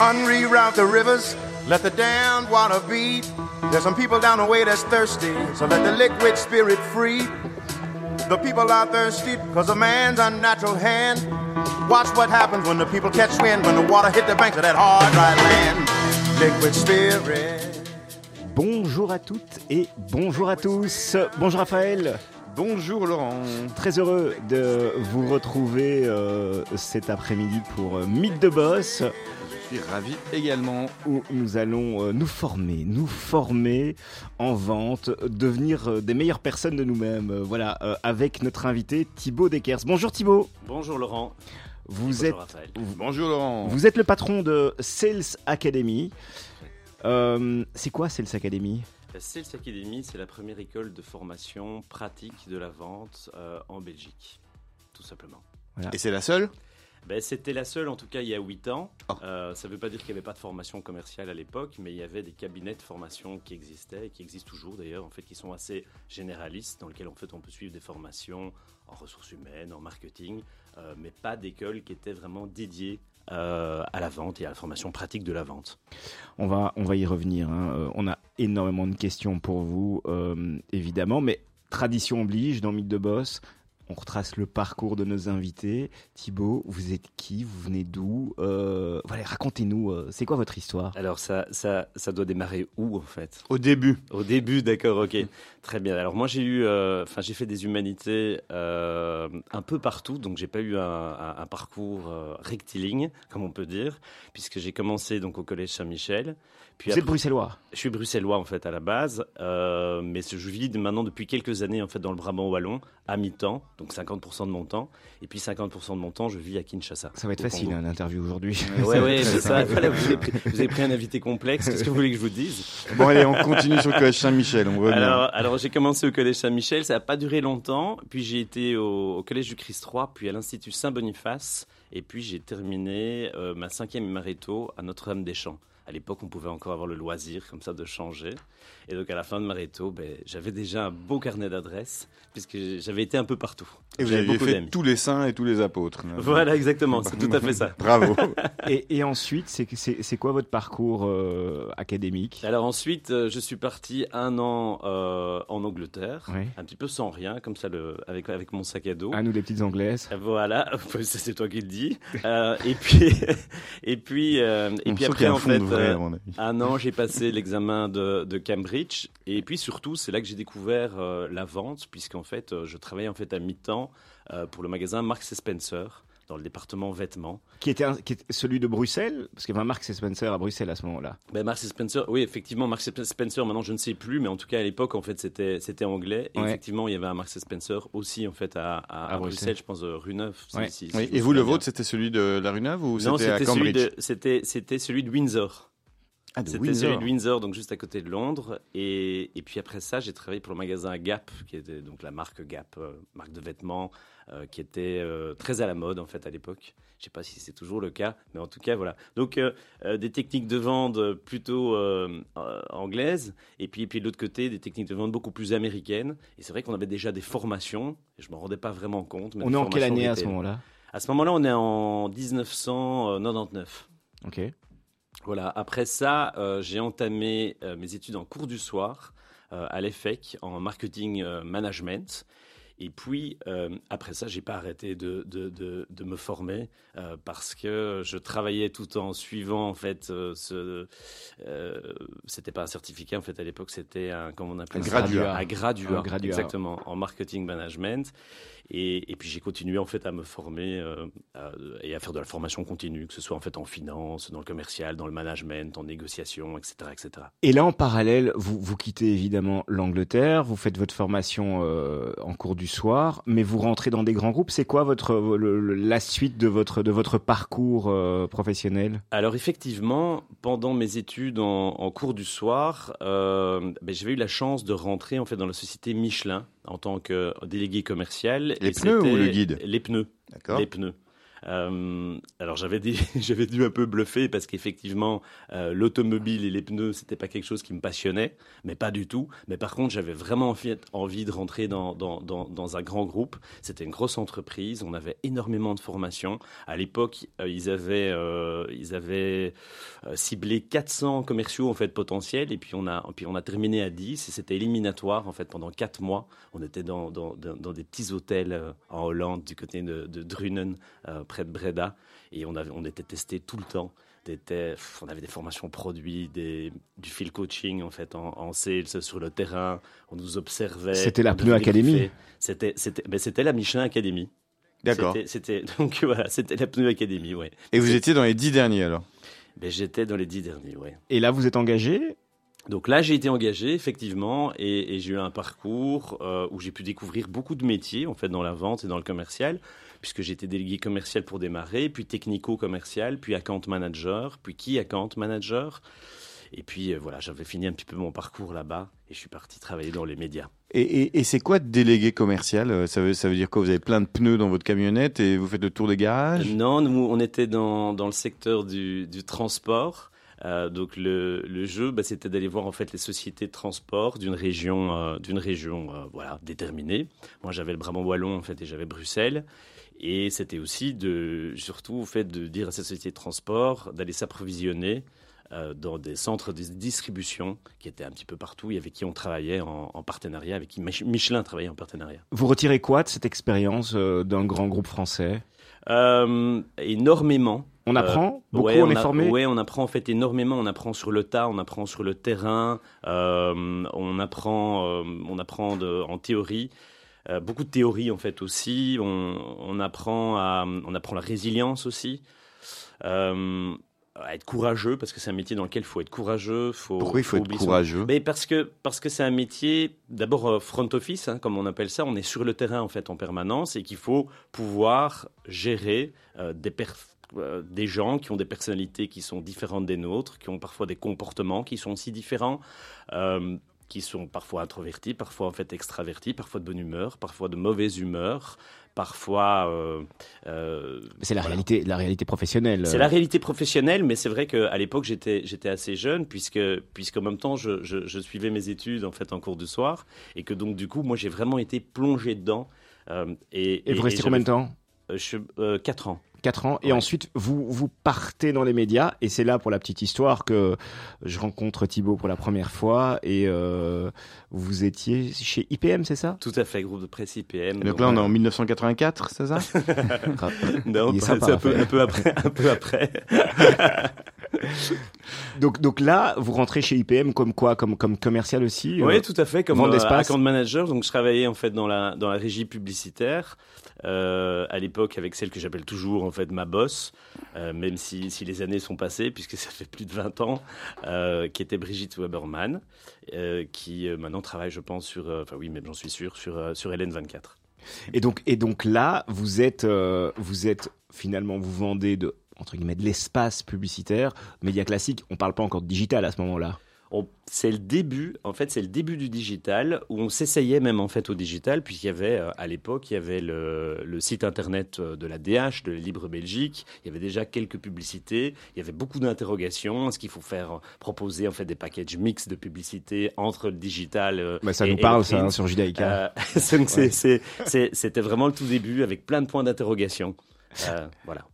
Unreroute the rivers, let the damned water beat. There's some people down the way that's thirsty, so let the liquid spirit free. The people are thirsty because of man's unnatural hand. Watch what happens when the people catch wind, when the water hit the banks of that hard, dry land. Liquid spirit. Bonjour à toutes et bonjour à tous. Bonjour Raphaël. Bonjour Laurent. Très heureux de vous retrouver euh, cet après-midi pour euh, Mythe de Boss. Suis ravi également. Où nous allons euh, nous former, nous former en vente, devenir euh, des meilleures personnes de nous-mêmes. Euh, voilà, avec notre invité Thibaut Dekers. Bonjour Thibaut. Bonjour Laurent. Vous Bonjour êtes, Raphaël. Bonjour Laurent. vous êtes le patron de Sales Academy. Euh, c'est quoi Sales Academy? La Sales Academy, c'est la première école de formation pratique de la vente euh, en Belgique, tout simplement. Et c'est la seule? Ben, C'était la seule, en tout cas, il y a 8 ans. Oh. Euh, ça ne veut pas dire qu'il n'y avait pas de formation commerciale à l'époque, mais il y avait des cabinets de formation qui existaient, et qui existent toujours d'ailleurs, en fait, qui sont assez généralistes, dans lesquels en fait, on peut suivre des formations en ressources humaines, en marketing, euh, mais pas d'école qui était vraiment dédiée euh, à la vente et à la formation pratique de la vente. On va, on va y revenir. hein. Euh, On a énormément de questions pour vous, euh, évidemment, mais tradition oblige dans Mythe de Boss. On retrace le parcours de nos invités. Thibaut, vous êtes qui? Vous venez d'où? Euh, Voilà, racontez-nous. euh, c'est quoi votre histoire? Alors, ça, ça, ça doit démarrer où, en fait? Au début. Au début, d'accord, ok. Très bien. Alors moi, j'ai eu, euh, enfin, j'ai fait des humanités euh, un peu partout, donc j'ai pas eu un, un- un parcours euh, rectiligne, comme on peut dire, puisque j'ai commencé donc au collège Saint-Michel. Puis Vous êtes bruxellois? je suis bruxellois en fait à la base, euh, mais je vis maintenant depuis quelques années en fait dans le Brabant wallon à mi-temps, donc 50% de mon temps, et puis 50% de mon temps je vis à Kinshasa. Ça va être facile, hein, l'interview aujourd'hui. Ouais, ouais, c'est ça. Voilà, vous, avez pris, vous avez pris un invité complexe. Qu'est-ce que vous voulez que je vous dise? Bon allez, on continue sur le collège Saint-Michel. Alors, alors j'ai commencé au collège Saint-Michel, ça n'a pas duré longtemps. Puis j'ai été au, au collège du Christ III, puis à l'Institut Saint-Boniface. Et puis j'ai terminé euh, ma cinquième maréto à Notre-Dame-des-Champs. À l'époque, on pouvait encore avoir le loisir comme ça de changer. Et donc à la fin de maréto, ben, j'avais déjà un beau carnet d'adresses, puisque j'avais été un peu partout. et vous beaucoup fait tous les saints et tous les apôtres. Voilà, exactement, c'est tout à fait ça. Bravo. et, et ensuite, c'est, quoi votre parcours euh, académique? Alors ensuite, euh, je suis parti un an euh, en Angleterre, Oui. un petit peu sans rien, comme ça, le, avec, avec mon sac à dos. À nous, les petites anglaises? Voilà, c'est toi qui le dis. Euh, et puis, et puis, euh, et On puis après, en fond fait, de vrai, euh, à mon avis. un an, j'ai passé l'examen de, de Cambridge. Et puis surtout, c'est là que j'ai découvert euh, la vente, puisqu'en fait, euh, je travaillais en fait à mi-temps euh, pour le magasin Marks Spencer dans le département vêtements. Qui était, un- qui était celui de Bruxelles Parce qu'il y avait un Marks Spencer à Bruxelles à ce moment-là. Ben, Marks Spencer, oui, effectivement, Marks Spencer, maintenant je ne sais plus, mais en tout cas à l'époque, en fait, c'était, c'était anglais. Et Ouais. effectivement, il y avait un Marks Spencer aussi, en fait, à, à, À à Bruxelles. Bruxelles, je pense, euh, rue Neuve. si- Ouais. si- si Oui, je me et vous, le vôtre, c'était celui de la rue Neuve ou Non, c'était Cambridge de, c'était, c'était celui de Windsor. Ah, C'était Windsor. celui de Windsor, donc juste à côté de Londres. Et, et puis après ça, j'ai travaillé pour le magasin Gap, qui était donc la marque Gap, euh, marque de vêtements, euh, qui était euh, très à la mode en fait à l'époque. Je sais pas si c'est toujours le cas, mais en tout cas voilà. Donc des techniques de vente plutôt anglaises, et puis, et puis de l'autre côté des techniques de vente beaucoup plus américaines. Et c'est vrai qu'on avait déjà des formations, et je me rendais pas vraiment compte. mais On est en quelle année à ce moment-là? À ce moment-là, on est en 1999. Ok. Voilà, après ça, euh, j'ai entamé euh, mes études en cours du soir euh, à l'EFEC en marketing euh, management. Et puis, euh, après ça, j'ai pas arrêté de, de, de, de me former euh, parce que je travaillais tout en suivant, en fait, euh, ce. Euh, c'était pas un certificat, en fait, à l'époque, c'était un. Comment on appelle Un ça? graduat. Un graduat. Un graduat. Exactement, en marketing management. Et, et puis, j'ai continué, en fait, à me former euh, à- et à faire de la formation continue, que ce soit, en fait, en finance, dans le commercial, dans le management, en négociation, etc. etc. Et là, en parallèle, vous, vous quittez évidemment l'Angleterre, vous faites votre formation euh, en cours du soir, mais vous rentrez dans des grands groupes. C'est quoi votre le- la suite de votre de votre parcours euh, professionnel? Alors effectivement, pendant mes études en, en cours du soir, ben, j'avais eu la chance de rentrer en fait dans la société Michelin en tant que délégué commercial. Les Et pneus ou le guide? Les pneus. D'accord. Les pneus. Euh, alors j'avais dû un peu bluffer parce qu'effectivement euh, l'automobile et les pneus c'était pas quelque chose qui me passionnait, mais pas du tout. Mais par contre j'avais vraiment envie, de rentrer dans, un grand groupe. C'était une grosse entreprise, on avait énormément de formations. À l'époque euh, ils avaient ciblé 400 commerciaux en fait potentiels et puis on a terminé à 10 et c'était éliminatoire en fait pendant 4 mois. On était dans, des petits hôtels en Hollande du côté de, de Drunen près de Breda. Et on, avait, on était testé tout le temps. on avait des formations produits, des, du field coaching en fait en, en, sales sur le terrain. On nous observait. C'était la Pneu Academy. C'était c'était ben c'était la Michelin Academy. D'accord. C'était donc voilà, c'était la Pneu Academy, ouais. Et vous étiez dans les dix derniers alors? Ben, j'étais dans les dix derniers, ouais. Et là, vous êtes engagé? Donc là, j'ai été engagé effectivement et, et j'ai eu un parcours euh, où j'ai pu découvrir beaucoup de métiers en fait dans la vente et dans le commercial, puisque j'étais délégué commercial pour démarrer, puis technico-commercial, puis account manager, puis key account manager. Et puis euh, voilà, j'avais fini un petit peu mon parcours là-bas et je suis parti travailler dans les médias. Et, et, et c'est quoi délégué commercial euh, ça veut, ça veut dire quoi? Vous avez plein de pneus dans votre camionnette et vous faites le tour des garages? Non, nous, on était dans, dans le secteur du, du transport. Euh, donc le, le jeu, bah, c'était d'aller voir en fait les sociétés de transport d'une région, euh, d'une région euh, voilà déterminée. Moi, j'avais le Brabant wallon en fait et j'avais Bruxelles. Et c'était aussi de, surtout au fait de dire à ces sociétés de transport d'aller s'approvisionner dans des centres de distribution qui étaient un petit peu partout et avec qui on travaillait en, en partenariat, avec qui Michelin travaillait en partenariat. Vous retirez quoi de cette expérience d'un grand groupe français? Énormément. On apprend euh, beaucoup, on, est formé? Oui, on apprend en fait énormément. On apprend sur le tas, on apprend sur le terrain, euh, on apprend, euh, on apprend de, en théorie. Beaucoup de théorie en fait aussi. On, on, apprend à, on apprend la résilience aussi. à être courageux parce que c'est un métier dans lequel il faut être courageux. Faut, Pourquoi il faut, être courageux Mais parce que parce que c'est un métier d'abord front office, hein, comme on appelle ça. On est sur le terrain en fait en permanence et qu'il faut pouvoir gérer des euh, gens qui ont des personnalités qui sont différentes des nôtres, qui ont parfois des comportements qui sont aussi différents, euh, qui sont parfois introvertis, parfois en fait extravertis, parfois de bonne humeur, parfois de mauvaise humeur, parfois. Euh, c'est la réalité, la réalité professionnelle. C'est la réalité professionnelle, mais c'est vrai qu'à l'époque j'étais j'étais assez jeune puisque puisqu'en même temps je, je, suivais mes études en fait en cours du soir et que donc du coup moi j'ai vraiment été plongé dedans. et, et, vous restez combien de temps? Je, 4 ans. 4 ans. Et ensuite, vous, vous partez dans les médias. Et c'est là, pour la petite histoire, que je rencontre Thibaut pour la première fois. Et euh, vous étiez chez IPM, c'est ça? Tout à fait, groupe de presse IPM. donc, là, on est en 1984, c'est ça? Non, c'est un peu, un peu après. Un peu après. donc, donc là, vous rentrez chez IPM comme quoi? Comme, comme commercial aussi Oui, euh, tout à fait, comme euh, account manager. Donc, je travaillais en fait dans la, dans la régie publicitaire. Euh, à l'époque avec celle que j'appelle toujours en fait ma boss, euh, même si, si, les années sont passées, puisque ça fait plus de 20 ans, euh, qui était Brigitte Weberman, qui maintenant travaille, je pense, sur, enfin oui, même j'en suis sûr, sur, sur Hélène 24. Et donc, et donc là, vous êtes, vous êtes finalement, vous vendez de entre guillemets de l'espace publicitaire, médias classiques. On parle pas encore de digital à ce moment-là c'est le début, en fait, c'est le début du digital où on s'essayait même en fait au digital, puisqu'il y avait euh, à l'époque, il y avait le, site internet euh, de la DH, de Libre Belgique. Il y avait déjà quelques publicités. Il y avait beaucoup d'interrogations. Est-ce qu'il faut faire proposer en fait des packages mix de publicités entre le digital euh, bah, Ça nous parle ça hein, sur Judaïka. C'était vraiment le tout début avec plein de points d'interrogation. voilà.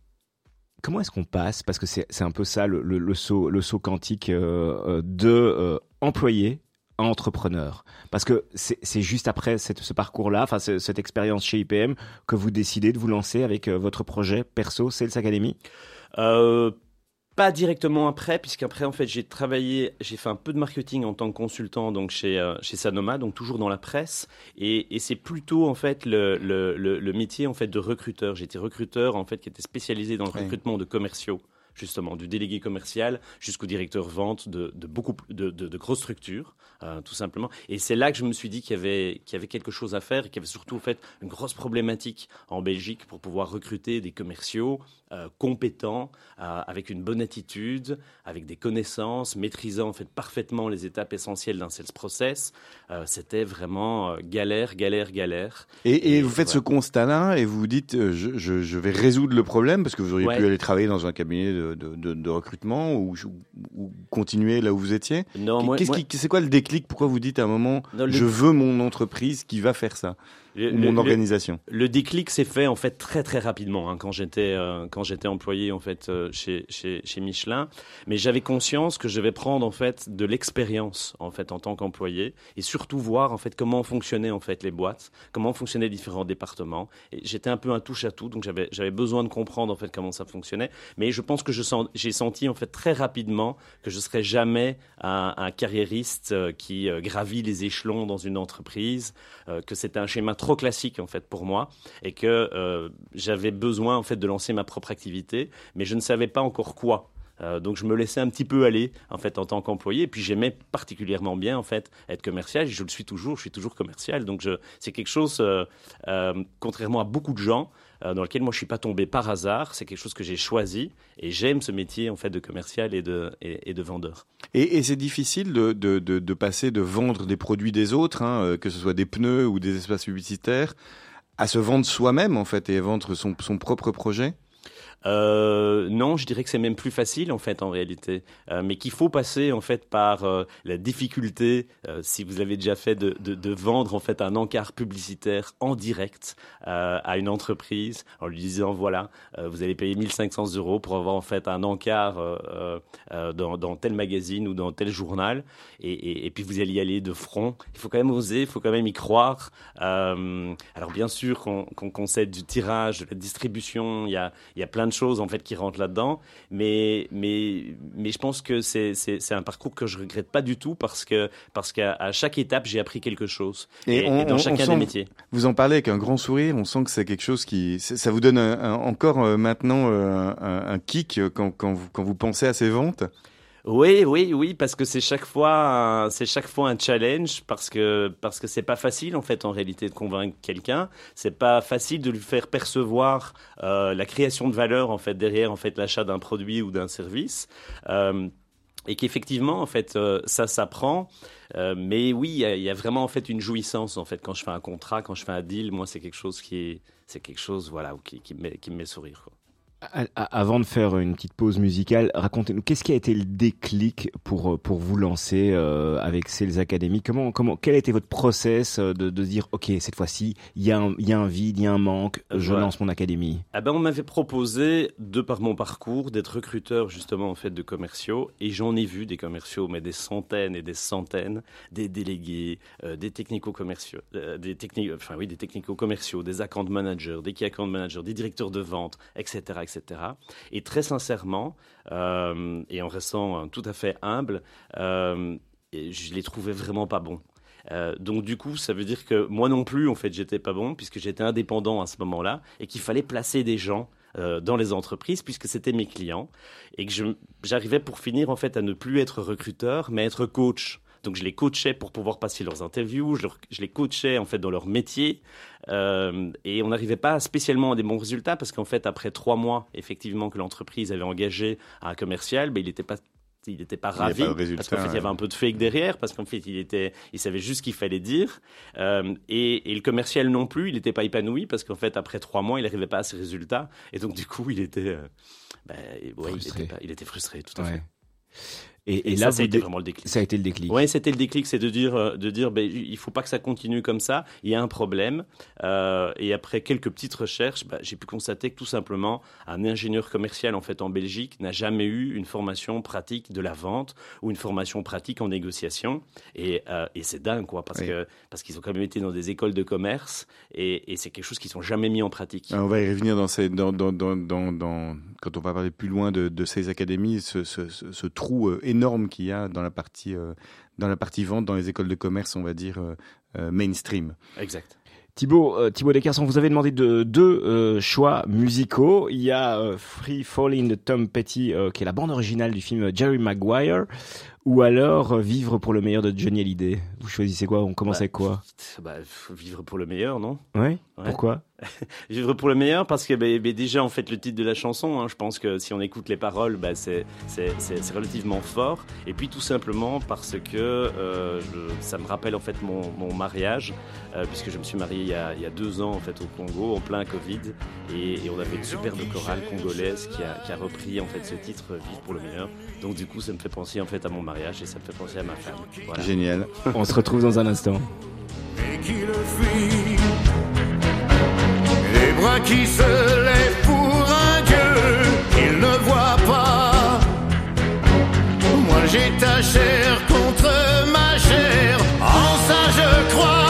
Comment est-ce qu'on passe, parce que c'est un peu ça le, le, saut, le saut quantique euh, euh, de euh, employé à entrepreneur. Parce que c'est juste après ce parcours-là, enfin cette expérience chez IPM, que vous décidez de vous lancer avec votre projet perso Sales Academy? Pas directement après, puisqu'après, en fait, j'ai travaillé, j'ai fait un peu de marketing en tant que consultant donc chez, euh, chez Sanoma, donc toujours dans la presse. Et, et c'est plutôt, en fait, le, le, le, métier en fait, de recruteur. J'étais recruteur, en fait, qui était spécialisé dans le recrutement de commerciaux justement, du délégué commercial jusqu'au directeur vente de, beaucoup de, de, grosses structures, euh, tout simplement. Et c'est là que je me suis dit qu'il y avait, qu'il y avait quelque chose à faire et qu'il y avait surtout en fait une grosse problématique en Belgique pour pouvoir recruter des commerciaux euh, compétents, euh, avec une bonne attitude, avec des connaissances, maîtrisant en fait parfaitement les étapes essentielles d'un sales process. C'était vraiment galère, galère, galère. Et, vous faites ce constat-là et vous vous dites, je, je, vais résoudre le problème parce que vous auriez pu aller travailler dans un cabinet de, de, recrutement ou, ou, continuer là où vous étiez Non, moi, c'est quoi le déclic Pourquoi vous dites à un moment, je veux mon entreprise qui va faire ça? Mon organisation. Le, déclic s'est fait en fait très très rapidement hein, quand j'étais euh, quand j'étais employé en fait euh, chez, chez, chez Michelin, mais j'avais conscience que je vais prendre en fait de l'expérience en fait en tant qu'employé et surtout voir en fait comment fonctionnaient en fait les boîtes, comment fonctionnaient différents départements. J'étais un peu un touche à tout, donc j'avais j'avais besoin de comprendre en fait comment ça fonctionnait. Mais je pense que je sens, j'ai senti en fait très rapidement que je serais jamais un, un carriériste euh, qui gravit les échelons dans une entreprise, que c'était un schéma trop classique en fait pour moi et que euh, j'avais besoin en fait de lancer ma propre activité, mais je ne savais pas encore quoi. Euh, donc je me laissais un petit peu aller en fait en tant qu'employé. Et puis j'aimais particulièrement bien en fait être commercial. Je le suis toujours. Je suis toujours commercial. Donc c'est quelque chose, euh, contrairement à beaucoup de gens, dans lequel moi je suis pas tombé par hasard. C'est quelque chose que j'ai choisi et j'aime ce métier en fait de commercial et de et, de vendeur. Et, c'est difficile de, de, de, passer de vendre des produits des autres, hein, que ce soit des pneus ou des espaces publicitaires, à se vendre soi-même en fait et vendre son, son propre projet? Euh, non, je dirais que c'est même plus facile en fait en réalité, euh, mais qu'il faut passer en fait par euh, la difficulté, si vous avez déjà fait, de, vendre en fait un encart publicitaire en direct à une entreprise en lui disant voilà, vous allez payer 1500 euros pour avoir en fait un encart dans, tel magazine ou dans tel journal, et, puis vous allez y aller de front. Il faut quand même oser, il faut quand même y croire. alors bien sûr qu'on concède du tirage, de la distribution, il y a, il y a plein de choses en fait qui rentrent là-dedans. Mais, mais, mais je pense que c'est, c'est, un parcours que je regrette pas du tout parce que parce qu'à chaque étape j'ai appris quelque chose. Et, dans chacun des métiers. Vous en parlez avec un grand sourire. On sent que c'est quelque chose qui ça vous donne encore euh, maintenant euh, un, un, kick quand, quand, vous, quand vous pensez à ces ventes. Oui, oui, oui, parce que c'est chaque fois, c'est chaque fois un challenge parce que parce que c'est pas facile en fait en réalité de convaincre quelqu'un. C'est pas facile de lui faire percevoir euh, la création de valeur en fait derrière en fait l'achat d'un produit ou d'un service. Euh, et qu'effectivement, en fait, euh, ça s'apprend. Mais oui, il y, a vraiment en fait une jouissance en fait quand je fais un contrat, quand je fais un deal. Moi, c'est quelque chose qui est, c'est quelque chose voilà qui, me, qui me met sourire. Avant de faire une petite pause musicale, racontez-nous qu'est-ce qui a été le déclic pour pour vous lancer euh, avec Sales Academy? Comment comment quel a été votre process euh, de, de dire ok cette fois-ci il y a un il y a un vide il y a un manque je lance mon académie? Ah ben on m'avait proposé de par mon parcours d'être recruteur justement en fait de commerciaux et j'en ai vu des commerciaux mais des centaines et des centaines des délégués euh, des technico commerciaux des techniques enfin oui des technico commerciaux des account managers des key account managers des directeurs de vente etc etc. Et très sincèrement, euh, et en restant tout à fait humble, euh, je les trouvais vraiment pas bons. Euh, donc du coup, ça veut dire que moi non plus, en fait, j'étais pas bon puisque j'étais indépendant à ce moment-là et qu'il fallait placer des gens dans les entreprises puisque c'était mes clients et que j'arrivais pour finir en fait à ne plus être recruteur mais être coach. Donc je les coachais pour pouvoir passer leurs interviews, je, je les coachais en fait dans leur métier, euh, et on n'arrivait pas spécialement à des bons résultats parce qu'en fait après trois mois effectivement que l'entreprise avait engagé un commercial, ben, il n'était pas il n'était pas ravi parce qu'en fait il y avait un peu de fake derrière parce qu'en fait il était il savait juste ce qu'il fallait dire. Euh, et, et, le commercial non plus il n'était pas épanoui parce qu'en fait après trois mois il n'arrivait pas à ses résultats. Et donc du coup il était euh, ben, ouais, il, était pas, il était frustré tout à fait et, là, ça, a été vraiment le déclic. Ça a été le déclic. Oui, c'était le déclic, c'est de dire, euh, de dire, ben, il faut pas que ça continue comme ça. Il y a un problème. Euh, et après quelques petites recherches, ben, j'ai pu constater que tout simplement, un ingénieur commercial en fait en Belgique n'a jamais eu une formation pratique de la vente ou une formation pratique en négociation. Et, euh, et c'est dingue, quoi, parce que parce qu'ils ont quand même été dans des écoles de commerce et, et c'est quelque chose qu'ils sont jamais mis en pratique. on va y revenir dans, ces, dans, dans, dans, dans, quand on va parler plus loin de, de ces académies, ce, ce, ce, ce trou énorme qu'il y a dans la partie euh, dans la partie vente dans les écoles de commerce, on va dire euh, euh, mainstream. Exact. Thibaut, euh, Thibaut Descartes, on vous avait demandé de deux euh, choix musicaux. Il y a euh, Free Falling de Tom Petty, euh, qui est la bande originale du film Jerry Maguire, ou alors euh, Vivre pour le meilleur de Johnny Hallyday. Vous choisissez quoi? On commence Bah, avec quoi? Bah, vivre pour le meilleur, non? Ouais. Ouais. Pourquoi? Vivre pour le meilleur parce que bah, bah, déjà en fait le titre de la chanson, hein, je pense que si on écoute les paroles, bah, c'est relativement fort. Et puis tout simplement parce que euh, je- ça me rappelle en fait mon, mon mariage, euh, puisque je me suis marié il y, a, il y a deux ans en fait au Congo, en plein Covid, et, et on avait une superbe chorale congolaise qui a, qui a repris en fait ce titre Vivre pour le meilleur. Donc du coup ça me fait penser en fait à mon mariage et ça me fait penser à ma femme. Voilà. Génial. On se retrouve dans un instant. et qui le fuit. Les bras qui se lèvent pour un Dieu qu'il ne voit pas. Moi j'ai ta chair contre ma chair, en ça je crois.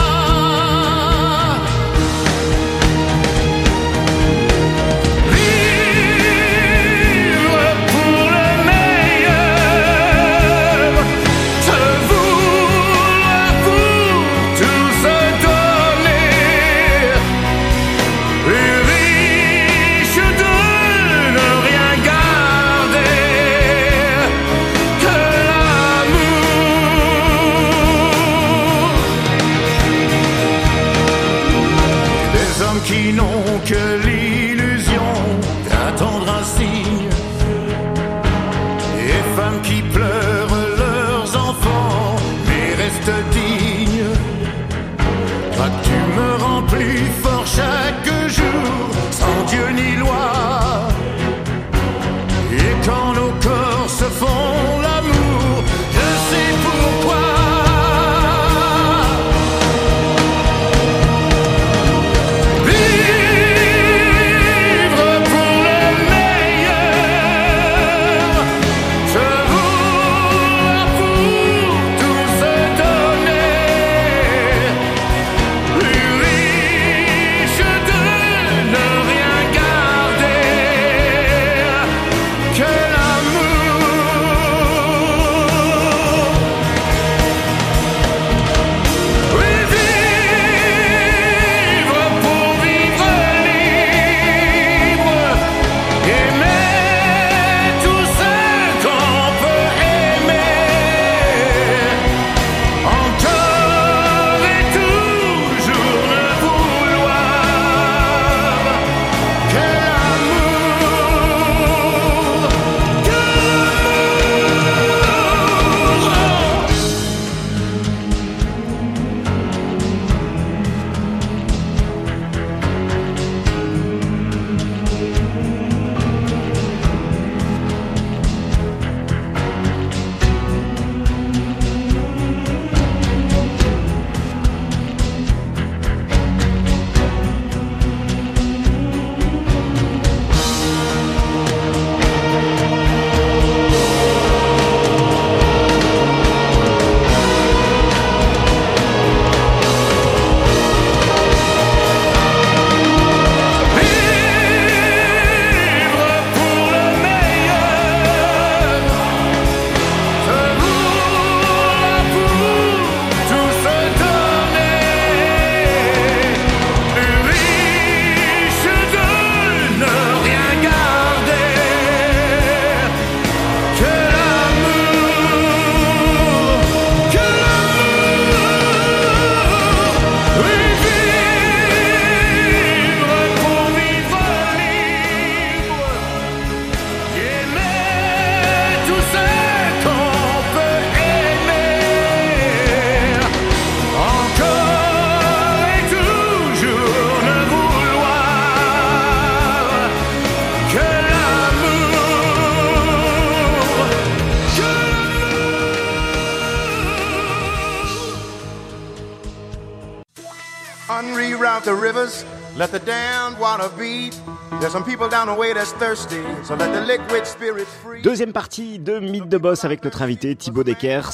Deuxième partie de Mythe de Boss avec notre invité Thibaut Dekers.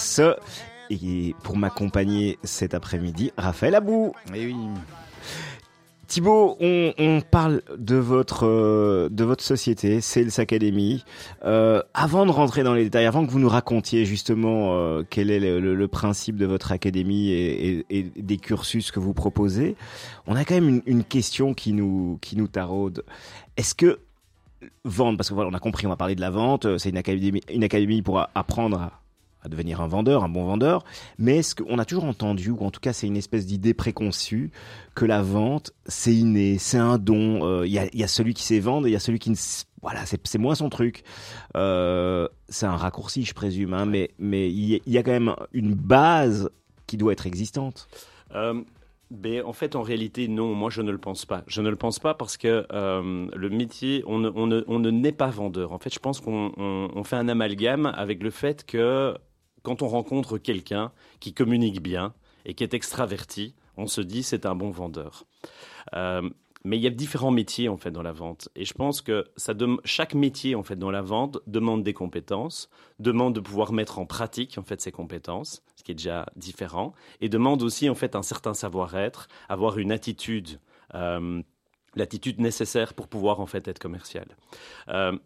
Et pour m'accompagner cet après-midi, Raphaël Abou. Et oui. Thibaut, on, on, parle de votre euh, de votre société, Sales Academy. Euh, avant de rentrer dans les détails, avant que vous nous racontiez justement euh, quel est le, le, principe de votre académie et, et, et, des cursus que vous proposez, on a quand même une, une question qui nous qui nous taraude. Est-ce que vendre, parce que voilà, on a compris, on va parler de la vente, c'est une académie, une académie pour apprendre à à devenir un vendeur, un bon vendeur, mais est-ce qu'on a toujours entendu, ou en tout cas c'est une espèce d'idée préconçue, que la vente, c'est inné, c'est un don, il euh, y, a, y, a, celui qui sait vendre et il y a celui qui ne... Voilà, c'est moins son truc. Euh, c'est un raccourci, je présume, hein, mais il y, a quand même une base qui doit être existante. Euh, ben, en fait, en réalité, non, moi je ne le pense pas. Je ne le pense pas parce que euh, le métier, on ne, on, pas vendeur. En fait, je pense qu'on on, on fait un amalgame avec le fait que quand on rencontre quelqu'un qui communique bien et qui est extraverti, on se dit c'est un bon vendeur. Euh, mais il y a différents métiers en fait dans la vente et je pense que chaque métier en fait dans la vente demande des compétences, demande de pouvoir mettre en pratique en fait ces compétences, ce qui est déjà différent et demande aussi en fait un certain savoir-être, avoir une attitude euh, l'attitude nécessaire pour pouvoir en fait être commercial. Euh,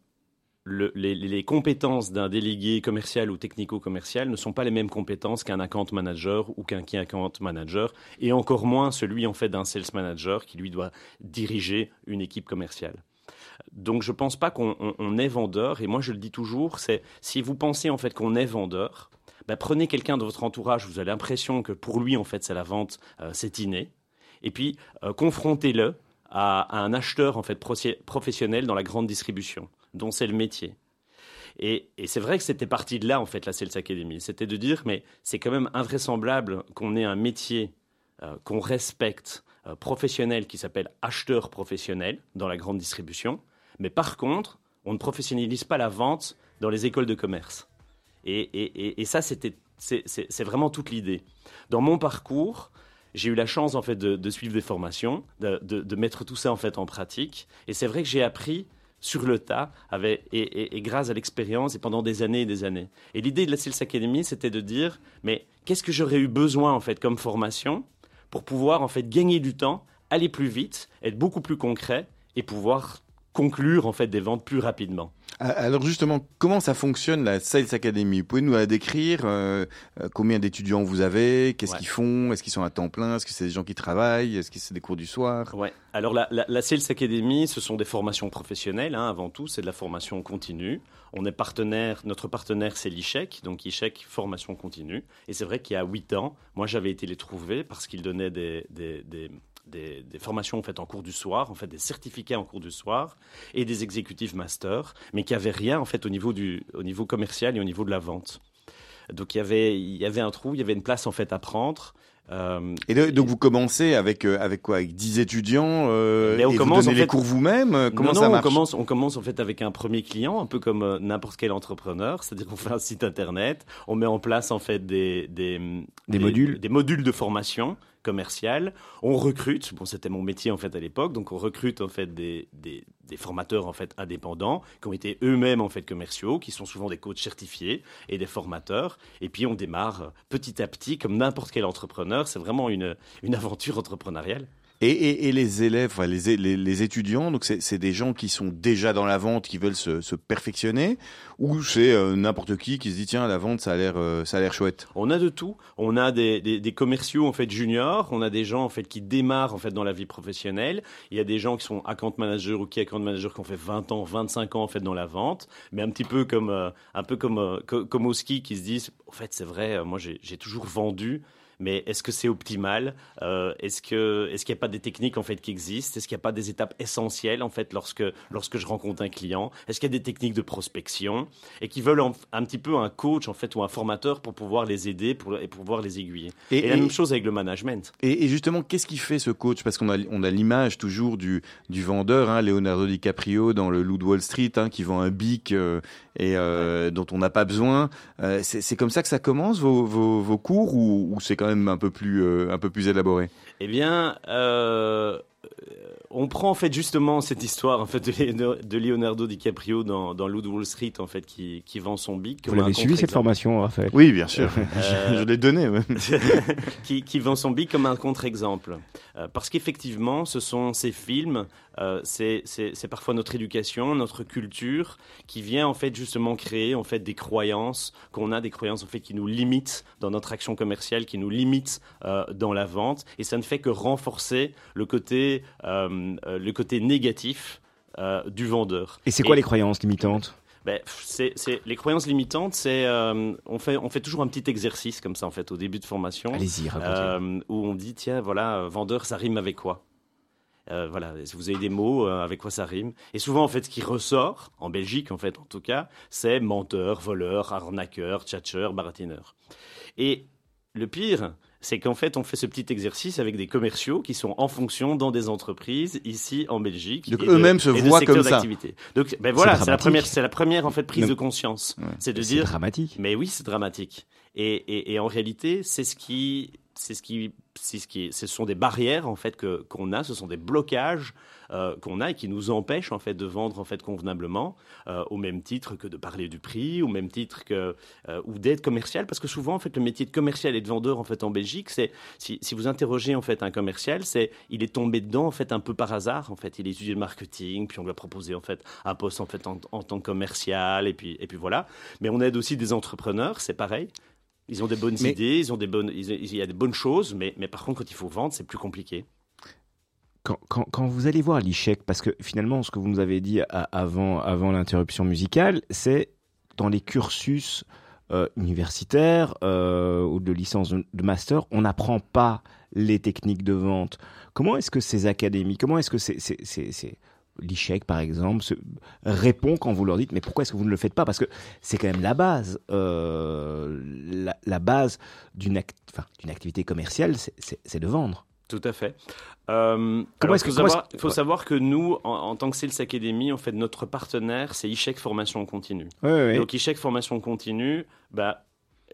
le, les, compétences d'un délégué commercial ou technico-commercial ne sont pas les mêmes compétences qu'un account manager ou qu'un key account manager, et encore moins celui en fait d'un sales manager qui lui doit diriger une équipe commerciale. Donc je ne pense pas qu'on on, on est vendeur, et moi je le dis toujours, c'est si vous pensez en fait qu'on est vendeur, ben, prenez quelqu'un de votre entourage, vous avez l'impression que pour lui en fait c'est la vente, euh, c'est inné, et puis euh, confrontez-le à, à, un acheteur en fait professionnel dans la grande distribution dont c'est le métier. Et, c'est vrai que c'était parti de là, en fait, la Sales Academy. C'était de dire, mais c'est quand même invraisemblable qu'on ait un métier euh, qu'on respecte, euh, professionnel, qui s'appelle acheteur professionnel dans la grande distribution. Mais par contre, on ne professionnalise pas la vente dans les écoles de commerce. Et, ça, c'était, c'est vraiment toute l'idée. Dans mon parcours, j'ai eu la chance en fait de, suivre des formations, de, mettre tout ça en fait en pratique. Et c'est vrai que j'ai appris sur le tas avec, et, grâce à l'expérience et pendant des années et des années. Et l'idée de la Sales Academy, c'était de dire, mais qu'est-ce que j'aurais eu besoin en fait comme formation pour pouvoir en fait gagner du temps, aller plus vite, être beaucoup plus concret et pouvoir conclure en fait des ventes plus rapidement. Alors justement, comment ça fonctionne la Sales Academy? Vous pouvez nous la décrire euh, Combien d'étudiants vous avez Qu'est-ce ouais. qu'ils font? Est-ce qu'ils sont à temps plein? Est-ce que c'est des gens qui travaillent? Est-ce que c'est des cours du soir? Ouais. Alors la, la, la, Sales Academy, ce sont des formations professionnelles hein, avant tout, c'est de la formation continue. On est partenaire, notre partenaire c'est l'ICHEC, donc ICHEC formation continue. Et c'est vrai qu'il y a huit ans, moi j'avais été les trouver parce qu'ils donnaient des, des, des des, des, formations en fait en cours du soir, en fait des certificats en cours du soir et des exécutifs master, mais qui n'avaient rien en fait au niveau du au niveau commercial et au niveau de la vente. Donc il y avait il y avait un trou, il y avait une place en fait à prendre. Euh, et donc vous commencez avec euh, avec quoi? Avec 10 étudiants euh, Mais on et commence vous donnez en fait, les cours vous-même? Comment non, ça non, marche? on commence, on commence en fait avec un premier client, un peu comme n'importe quel entrepreneur, c'est-à-dire qu'on fait un site internet, on met en place en fait des des, des, des modules? des modules de formation commercial. On recrute, bon c'était mon métier en fait à l'époque, donc on recrute en fait des, des, des, formateurs en fait indépendants qui ont été eux-mêmes en fait commerciaux, qui sont souvent des coachs certifiés et des formateurs. Et puis on démarre petit à petit comme n'importe quel entrepreneur. C'est vraiment une, une aventure entrepreneuriale. Et, les élèves, enfin, les, les, étudiants, donc c'est des gens qui sont déjà dans la vente, qui veulent se, perfectionner, ou c'est euh, n'importe qui qui se dit tiens la vente ça a l'air euh, ça a l'air chouette. On a de tout. On a des, des, commerciaux en fait juniors, on a des gens en fait qui démarrent en fait dans la vie professionnelle. Il y a des gens qui sont account manager ou qui account manager qui ont fait 20 ans, 25 ans en fait dans la vente, mais un petit peu comme euh, un peu comme euh, comme au qui se disent en fait c'est vrai, moi j'ai toujours vendu mais est-ce que c'est optimal? Euh, Est-ce que est-ce qu'il n'y a pas des techniques en fait qui existent? Est-ce qu'il n'y a pas des étapes essentielles en fait lorsque lorsque je rencontre un client? Est-ce qu'il y a des techniques de prospection? Et qui veulent en, un petit peu un coach en fait ou un formateur pour pouvoir les aider pour, et pouvoir les aiguiller Et, et, et la même chose avec le management. Et, et justement, qu'est-ce qui fait ce coach? Parce qu'on a on a l'image toujours du du vendeur, hein, Leonardo DiCaprio dans le Loup de Wall Street, hein, qui vend un bic euh, et euh, ouais. dont on n'a pas besoin. C'est comme ça que ça commence vos, vos, vos cours ou, ou c'est quand même un peu plus, euh, un peu plus élaboré. Eh bien, euh, on prend en fait justement cette histoire en fait de Leonardo DiCaprio dans, dans Wall Street en fait qui, qui vend son bic. Vous l'avez suivi cette formation, Raphaël? Oui, bien sûr. je, l'ai donné. qui, qui, vend son bic comme un contre-exemple, euh, parce qu'effectivement, ce sont ces films, euh, c'est parfois notre éducation, notre culture qui vient en fait justement créer en fait des croyances qu'on a, des croyances en fait qui nous limitent dans notre action commerciale, qui nous limitent euh, dans la vente, et ça ne fait que renforcer le côté, euh, euh, le côté négatif du vendeur. Et c'est quoi les croyances limitantes? Ben, c'est, les croyances limitantes, c'est on fait on fait toujours un petit exercice comme ça en fait au début de formation. Allez-y, où on dit tiens voilà vendeur ça rime avec quoi? Euh, voilà, si vous avez des mots, euh, avec quoi ça rime? Et souvent, en fait, ce qui ressort, en Belgique, en fait, en tout cas, c'est menteur, voleur, arnaqueur, tchatcheur, baratineur. Et le pire, c'est qu'en fait, on fait ce petit exercice avec des commerciaux qui sont en fonction dans des entreprises ici en Belgique. Donc eux-mêmes se voient comme ça. Donc, ben voilà, c'est la première, c'est la première en fait prise de conscience. C'est de dire. C'est dramatique. Mais oui, c'est dramatique. Et, et, et, en réalité, c'est ce qui c'est ce qui, c'est ce qui, ce sont des barrières en fait que qu'on a, ce sont des blocages euh, qu'on a et qui nous empêchent en fait de vendre en fait convenablement, euh, au même titre que de parler du prix, au même titre que euh, ou d'être commercial, parce que souvent en fait le métier de commercial et de vendeur en fait en Belgique, c'est si, si, vous interrogez en fait un commercial, c'est il est tombé dedans en fait un peu par hasard, en fait il est étudié le marketing, puis on lui a proposé en fait un poste en fait en tant que commercial et puis et puis voilà. Mais on aide aussi des entrepreneurs, c'est pareil. Ils ont des bonnes idées, ils ont des bonnes, il y a des bonnes choses, mais, mais par contre, quand il faut vendre, c'est plus compliqué. Quand, quand, quand, vous allez voir l'ICHEC, parce que finalement, ce que vous nous avez dit avant, avant l'interruption musicale, c'est dans les cursus euh, universitaires euh, ou de licence de master, on n'apprend pas les techniques de vente. Comment est-ce que ces académies, comment est-ce que c'est l'ICHEC, par exemple, se répond quand vous leur dites mais pourquoi est-ce que vous ne le faites pas? Parce que c'est quand même la base. Euh, la, base d'une activité commerciale, c'est de vendre. Tout à fait. Euh, il faut, savoir, faut savoir que nous, en, tant que Sales Academy, en fait, notre partenaire, c'est ICHEC Formation Continue. Donc ICHEC Formation Continue, bah,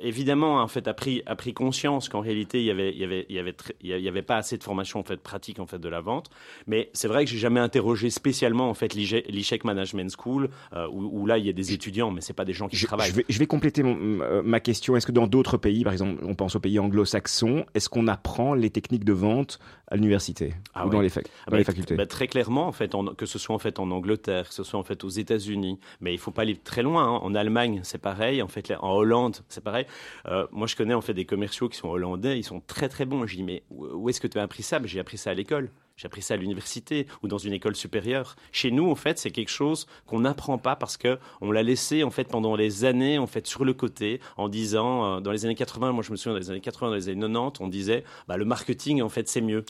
évidemment, en fait, a pris, a pris conscience qu'en réalité, il y avait, il y avait, il y avait, il y avait pas assez de formation en fait pratique en fait de la vente. Mais c'est vrai que j'ai jamais interrogé spécialement en fait l'ICHEC Management School euh, où, là il y a des étudiants, mais c'est pas des gens qui je, travaillent. Je vais, je vais compléter euh, ma question. Est-ce que dans d'autres pays, par exemple, on pense aux pays anglo-saxons, est-ce qu'on apprend les techniques de vente à l'université ah ou dans, les, ah bah, facultés bah, Très clairement, en fait, que ce soit en fait en Angleterre, que ce soit en fait aux États-Unis, mais il faut pas aller très loin. Hein. En Allemagne, c'est pareil. En fait, en Hollande, c'est pareil. Euh, moi, je connais en fait des commerciaux qui sont hollandais, ils sont très très bons. Je dis mais où est-ce que tu as appris ça? J'ai appris ça à l'école. J'ai appris ça à l'université ou dans une école supérieure. Chez nous, en fait, c'est quelque chose qu'on n'apprend pas parce que on l'a laissé en fait pendant les années en fait sur le côté en disant euh, dans les années 80, moi je me souviens dans les années 80, dans les années 90, on disait bah, le marketing en fait c'est mieux.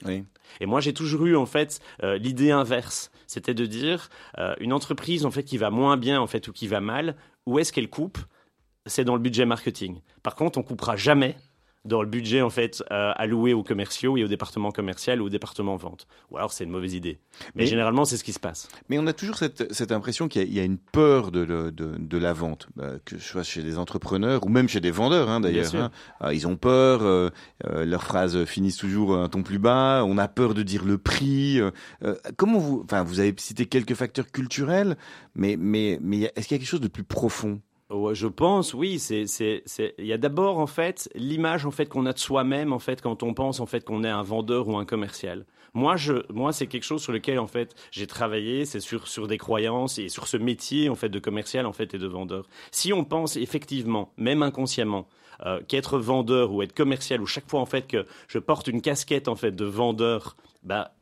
Et moi j'ai toujours eu en fait euh, l'idée inverse, c'était de dire une entreprise en fait qui va moins bien en fait ou qui va mal, où est-ce qu'elle coupe? C'est dans le budget marketing. Par contre, on coupera jamais dans le budget en fait euh, alloué aux commerciaux et au département commercial ou au département vente. Ou alors c'est une mauvaise idée. Mais, généralement c'est ce qui se passe. Mais on a toujours cette, cette impression qu'il y, a une peur de, de, de la vente, bah, que ce soit chez des entrepreneurs ou même chez des vendeurs hein, d'ailleurs. Hein. Ah, ils ont peur, euh, euh, leurs phrases finissent toujours un ton plus bas. On a peur de dire le prix. comment vous, enfin vous avez cité quelques facteurs culturels, mais mais mais est-ce qu'il y a quelque chose de plus profond Ouais, je pense, oui. C'est, c'est, c'est. Il y a d'abord en fait l'image en fait qu'on a de soi-même en fait quand on pense en fait qu'on est un vendeur ou un commercial. Moi, je, moi, c'est quelque chose sur lequel en fait j'ai travaillé. C'est sur sur des croyances et sur ce métier en fait de commercial en fait et de vendeur. Si on pense effectivement, même inconsciemment, euh, qu'être vendeur ou être commercial ou chaque fois en fait que je porte une casquette en fait de vendeur, bah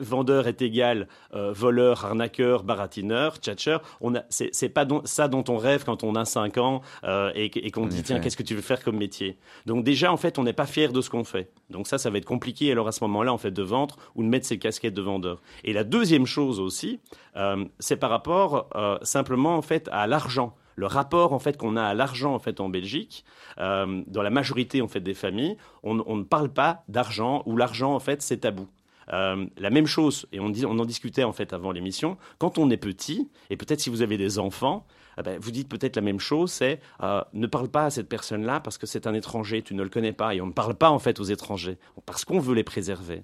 vendeur est égal euh, voleur, arnaqueur, baratineur, a, c'est, pas ça dont on rêve quand on a 5 ans euh, et, qu'on dit tiens qu'est-ce que tu veux faire comme métier? Donc déjà en fait on n'est pas fier de ce qu'on fait. Donc ça ça va être compliqué alors à ce moment-là en fait de vendre ou de mettre ses casquettes de vendeur. Et la deuxième chose aussi euh, c'est par rapport simplement en fait à l'argent le rapport en fait qu'on a à l'argent en fait en Belgique, dans la majorité en fait des familles, on, on ne parle pas d'argent ou l'argent en fait c'est tabou. Euh, la même chose, et on, en discutait en fait avant l'émission, quand on est petit, et peut-être si vous avez des enfants, eh ben, vous dites peut-être la même chose, c'est euh, ne parle pas à cette personne-là parce que c'est un étranger, tu ne le connais pas, et on ne parle pas en fait aux étrangers, parce qu'on veut les préserver.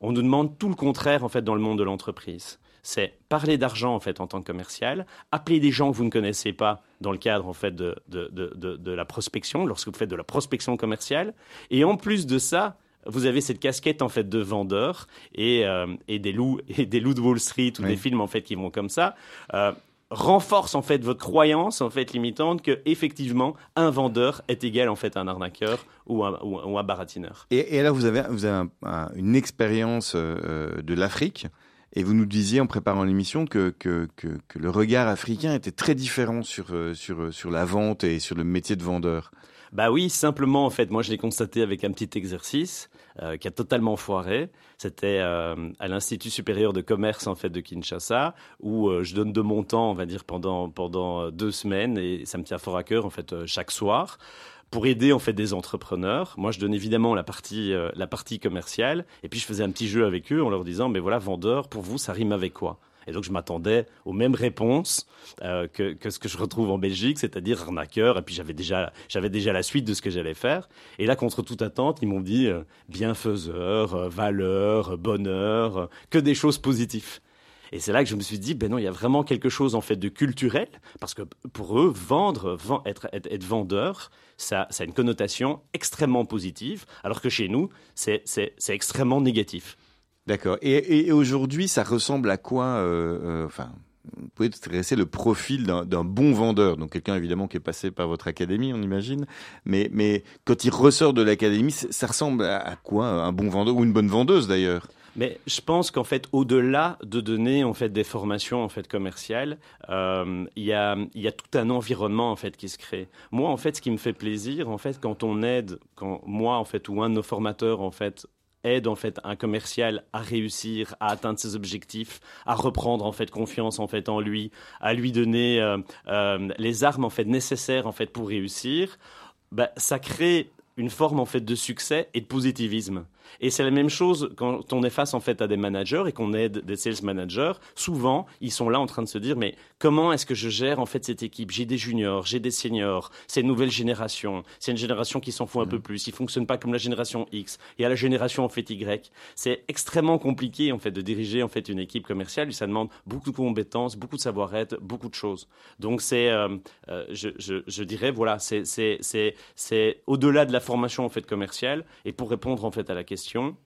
On nous demande tout le contraire en fait dans le monde de l'entreprise. C'est parler d'argent en fait en tant que commercial, appeler des gens que vous ne connaissez pas dans le cadre en fait de, de, de la prospection, lorsque vous faites de la prospection commerciale, et en plus de ça, vous avez cette casquette en fait de vendeur et, euh, et des loups et des loups de Wall Street ou des films en fait qui vont comme ça. Euh, renforce en fait votre croyance en fait limitante que effectivement un vendeur est égal en fait à un arnaqueur ou un, ou, un baratineur. Et, et, là vous avez vous avez une expérience euh, de l'Afrique et vous nous disiez en préparant l'émission que, que, que, que, le regard africain était très différent sur, sur, sur la vente et sur le métier de vendeur. Bah oui, simplement en fait, moi je l'ai constaté avec un petit exercice euh, qui a totalement foiré. C'était euh, à l'Institut supérieur de commerce en fait de Kinshasa où euh, je donne de mon temps, on va dire pendant pendant deux semaines et ça me tient fort à cœur en fait chaque soir pour aider en fait des entrepreneurs. Moi, je donne évidemment la partie la partie commerciale et puis je faisais un petit jeu avec eux en leur disant mais voilà vendeur pour vous ça rime avec quoi? Et donc, je m'attendais aux mêmes réponses euh, que, ce que je retrouve en Belgique, c'est-à-dire arnaqueur. Et puis, j'avais déjà, j'avais déjà la suite de ce que j'allais faire. Et là, contre toute attente, ils m'ont dit euh, bienfaiseur, euh, valeur, bonheur, que des choses positives. Et c'est là que je me suis dit, ben non, il y a vraiment quelque chose en fait de culturel, parce que pour eux, vendre, être, être, être, vendeur, ça, ça a une connotation extrêmement positive, alors que chez nous, c'est extrêmement négatif. D'accord. Et, aujourd'hui, ça ressemble à quoi euh, euh, Enfin, vous pouvez dresser le profil d'un bon vendeur, donc quelqu'un évidemment qui est passé par votre académie, on imagine. Mais, mais quand il ressort de l'académie, ça ressemble à, quoi Un bon vendeur ou une bonne vendeuse d'ailleurs? Mais je pense qu'en fait, au-delà de donner en fait des formations en fait commerciales, euh, il y a il y a tout un environnement en fait qui se crée. Moi, en fait, ce qui me fait plaisir, en fait, quand on aide, quand moi en fait ou un de nos formateurs en fait aide en fait un commercial à réussir, à atteindre ses objectifs, à reprendre en fait confiance en fait en lui, à lui donner euh, euh, les armes en fait nécessaires en fait pour réussir, bah, ça crée une forme en fait de succès et de positivisme. Et c'est la même chose quand on est face en fait à des managers et qu'on aide des sales managers. Souvent, ils sont là en train de se dire mais comment est-ce que je gère en fait cette équipe? J'ai des juniors, j'ai des seniors, c'est une nouvelle génération. C'est une génération qui s'en fout un peu mm. plus. Ils fonctionnent pas comme la génération X. Il y a la génération en fait Y. C'est extrêmement compliqué en fait de diriger en fait une équipe commerciale. Ça demande beaucoup de compétences, beaucoup de savoir-être, beaucoup de choses. Donc c'est, euh, euh, je, je, je, dirais voilà, c'est c'est c'est au-delà de la formation en fait commerciale. Et pour répondre en fait à la question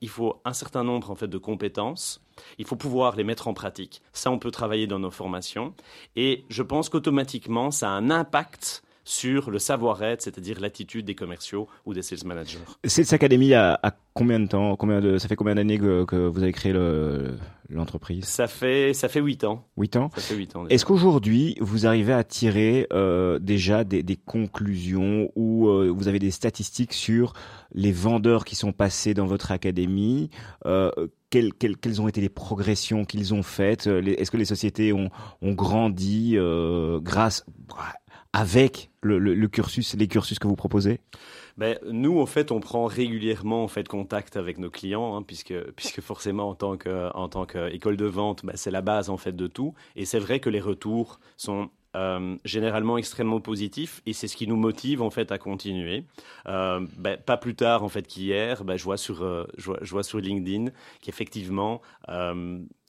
il faut un certain nombre en fait de compétences. Il faut pouvoir les mettre en pratique. Ça, on peut travailler dans nos formations. Et je pense qu'automatiquement, ça a un impact sur le savoir-être, c'est-à-dire l'attitude des commerciaux ou des sales managers. Cette académie a, combien de temps combien de, Ça fait combien d'années que, vous avez créé l'entreprise? Ça fait ça fait huit ans. Huit ans? Ça fait huit ans. Est-ce qu'aujourd'hui vous arrivez à tirer euh, déjà des, conclusions ou euh, vous avez des statistiques sur les vendeurs qui sont passés dans votre académie? Euh, quelles, quelles, ont été les progressions qu'ils ont faites? Est-ce que les sociétés ont, ont grandi grâce avec le, cursus, les cursus que vous proposez ben, nous, en fait, on prend régulièrement en fait contact avec nos clients, hein, puisque puisque forcément en tant qu'école de vente, ben, c'est la base en fait de tout. Et c'est vrai que les retours sont euh, généralement extrêmement positifs et c'est ce qui nous motive en fait à continuer. Euh, ben, pas plus tard en fait qu'hier, ben, je vois sur euh, je, vois, sur LinkedIn qu'effectivement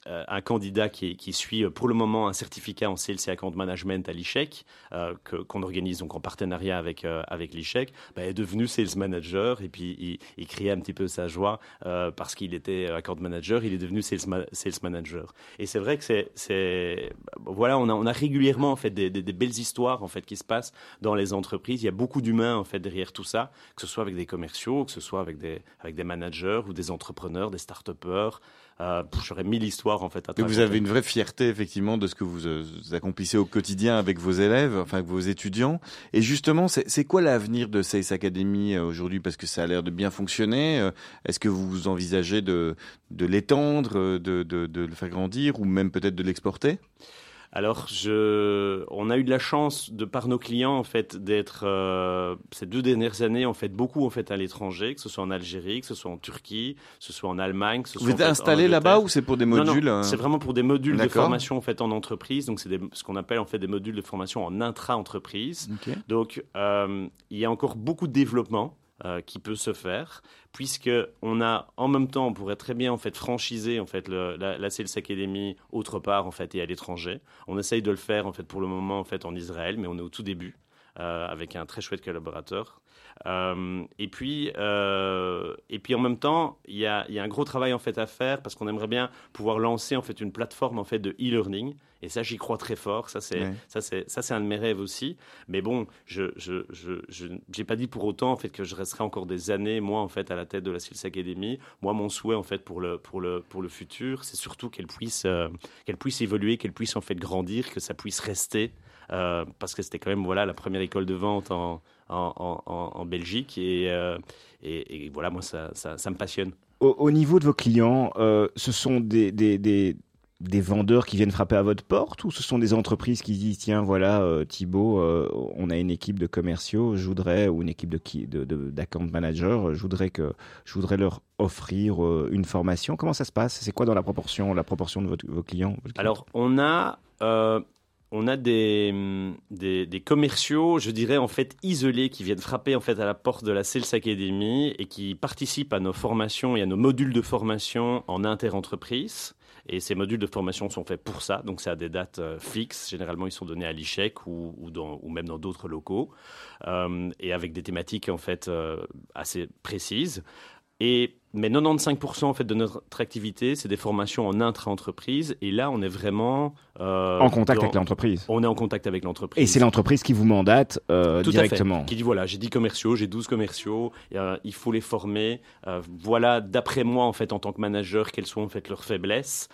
un candidat qui, suit euh, pour le moment un certificat en Sales et Account Management à l'ICHEC, euh, qu'on organise donc en partenariat avec, euh, avec l'ICHEC, bah, est devenu Sales Manager et puis il, il criait un petit peu sa joie euh, parce qu'il était Account Manager, il est devenu Sales, Manager. Et c'est vrai que c'est, voilà, on a, on a régulièrement en fait des, belles histoires en fait qui se passent dans les entreprises. Il y a beaucoup d'humains en fait derrière tout ça, que ce soit avec des commerciaux, que ce soit avec des, avec des managers ou des entrepreneurs, des start-upers. Euh, J'aurais mille histoires en fait. À vous avez une vraie fierté effectivement de ce que vous, euh, accomplissez au quotidien avec vos élèves, enfin avec vos étudiants. Et justement, c'est quoi l'avenir de Sales Academy euh, aujourd'hui? Parce que ça a l'air de bien fonctionner. Euh, est-ce que vous envisagez de, de l'étendre, de, de, de le faire grandir ou même peut-être de l'exporter? Alors, je, on a eu de la chance de par nos clients en fait d'être euh, ces deux dernières années en fait beaucoup en fait à l'étranger, que ce soit en Algérie, que ce soit en Turquie, que ce soit en Allemagne. Que ce Vous soit, êtes installé là-bas ou c'est pour des modules non, non, C'est vraiment pour des modules de formation en fait en entreprise. Donc c'est ce qu'on appelle en fait des modules de formation en intra-entreprise. Okay. Donc euh, il y a encore beaucoup de développement. Euh, qui peut se faire, puisque on a en même temps, on pourrait très bien en fait franchiser en fait la Sales Academy autre part en fait et à l'étranger. On essaye de le faire en fait pour le moment en fait en Israël, mais on est au tout début. Euh, avec un très chouette collaborateur. Euh, et puis, euh, et puis en même temps, il y a, y a, un gros travail en fait à faire parce qu'on aimerait bien pouvoir lancer en fait une plateforme en fait de e-learning. Et ça, j'y crois très fort. Ça, c'est Ouais. ça, c'est ça, c'est un de mes rêves aussi. Mais bon, je je je je pas dit pour autant en fait que je resterai encore des années moi en fait à la tête de la Sales Academy. Moi, mon souhait en fait pour le pour le pour le futur, c'est surtout qu'elle puisse euh, qu'elle puisse évoluer, qu'elle puisse en fait grandir, que ça puisse rester. Parce que c'était quand même voilà la première école de vente en, en, en, en- en Belgique et, euh, et, et voilà moi ça, ça, ça me passionne. Au, au niveau de vos clients, euh, ce sont des, des, des, des vendeurs qui viennent frapper à votre porte ou ce sont des entreprises qui disent tiens voilà euh, Thibaut, euh, on a une équipe de commerciaux, je voudrais ou une équipe de qui de, de- d'account manager, je voudrais que je voudrais leur offrir euh, une formation. Comment ça se passe? C'est quoi dans la proportion la proportion de votre- vos clients votre Alors on a on a des, hum, des, des commerciaux, je dirais en fait isolés, qui viennent frapper en fait à la porte de la Sales Academy et qui participent à nos formations et à nos modules de formation en inter-entreprise. Et ces modules de formation sont faits pour ça, donc c'est à des dates euh, fixes. Généralement, ils sont donnés à l'ICHEC ou, ou même dans d'autres locaux, euh, et avec des thématiques en fait euh, assez précises. Et mais 95% en fait de notre activité, c'est des formations en intra-entreprise. Et là, on est vraiment euh, en contact dans- avec l'entreprise. On est en contact avec l'entreprise. Et c'est l'entreprise qui vous mandate euh, Tout directement. à fait. Qui dit voilà, j'ai 10 commerciaux, j'ai 12 commerciaux, euh, il faut les former. Voilà, d'après moi, en fait, en tant que manager, quelles sont en fait leurs faiblesses.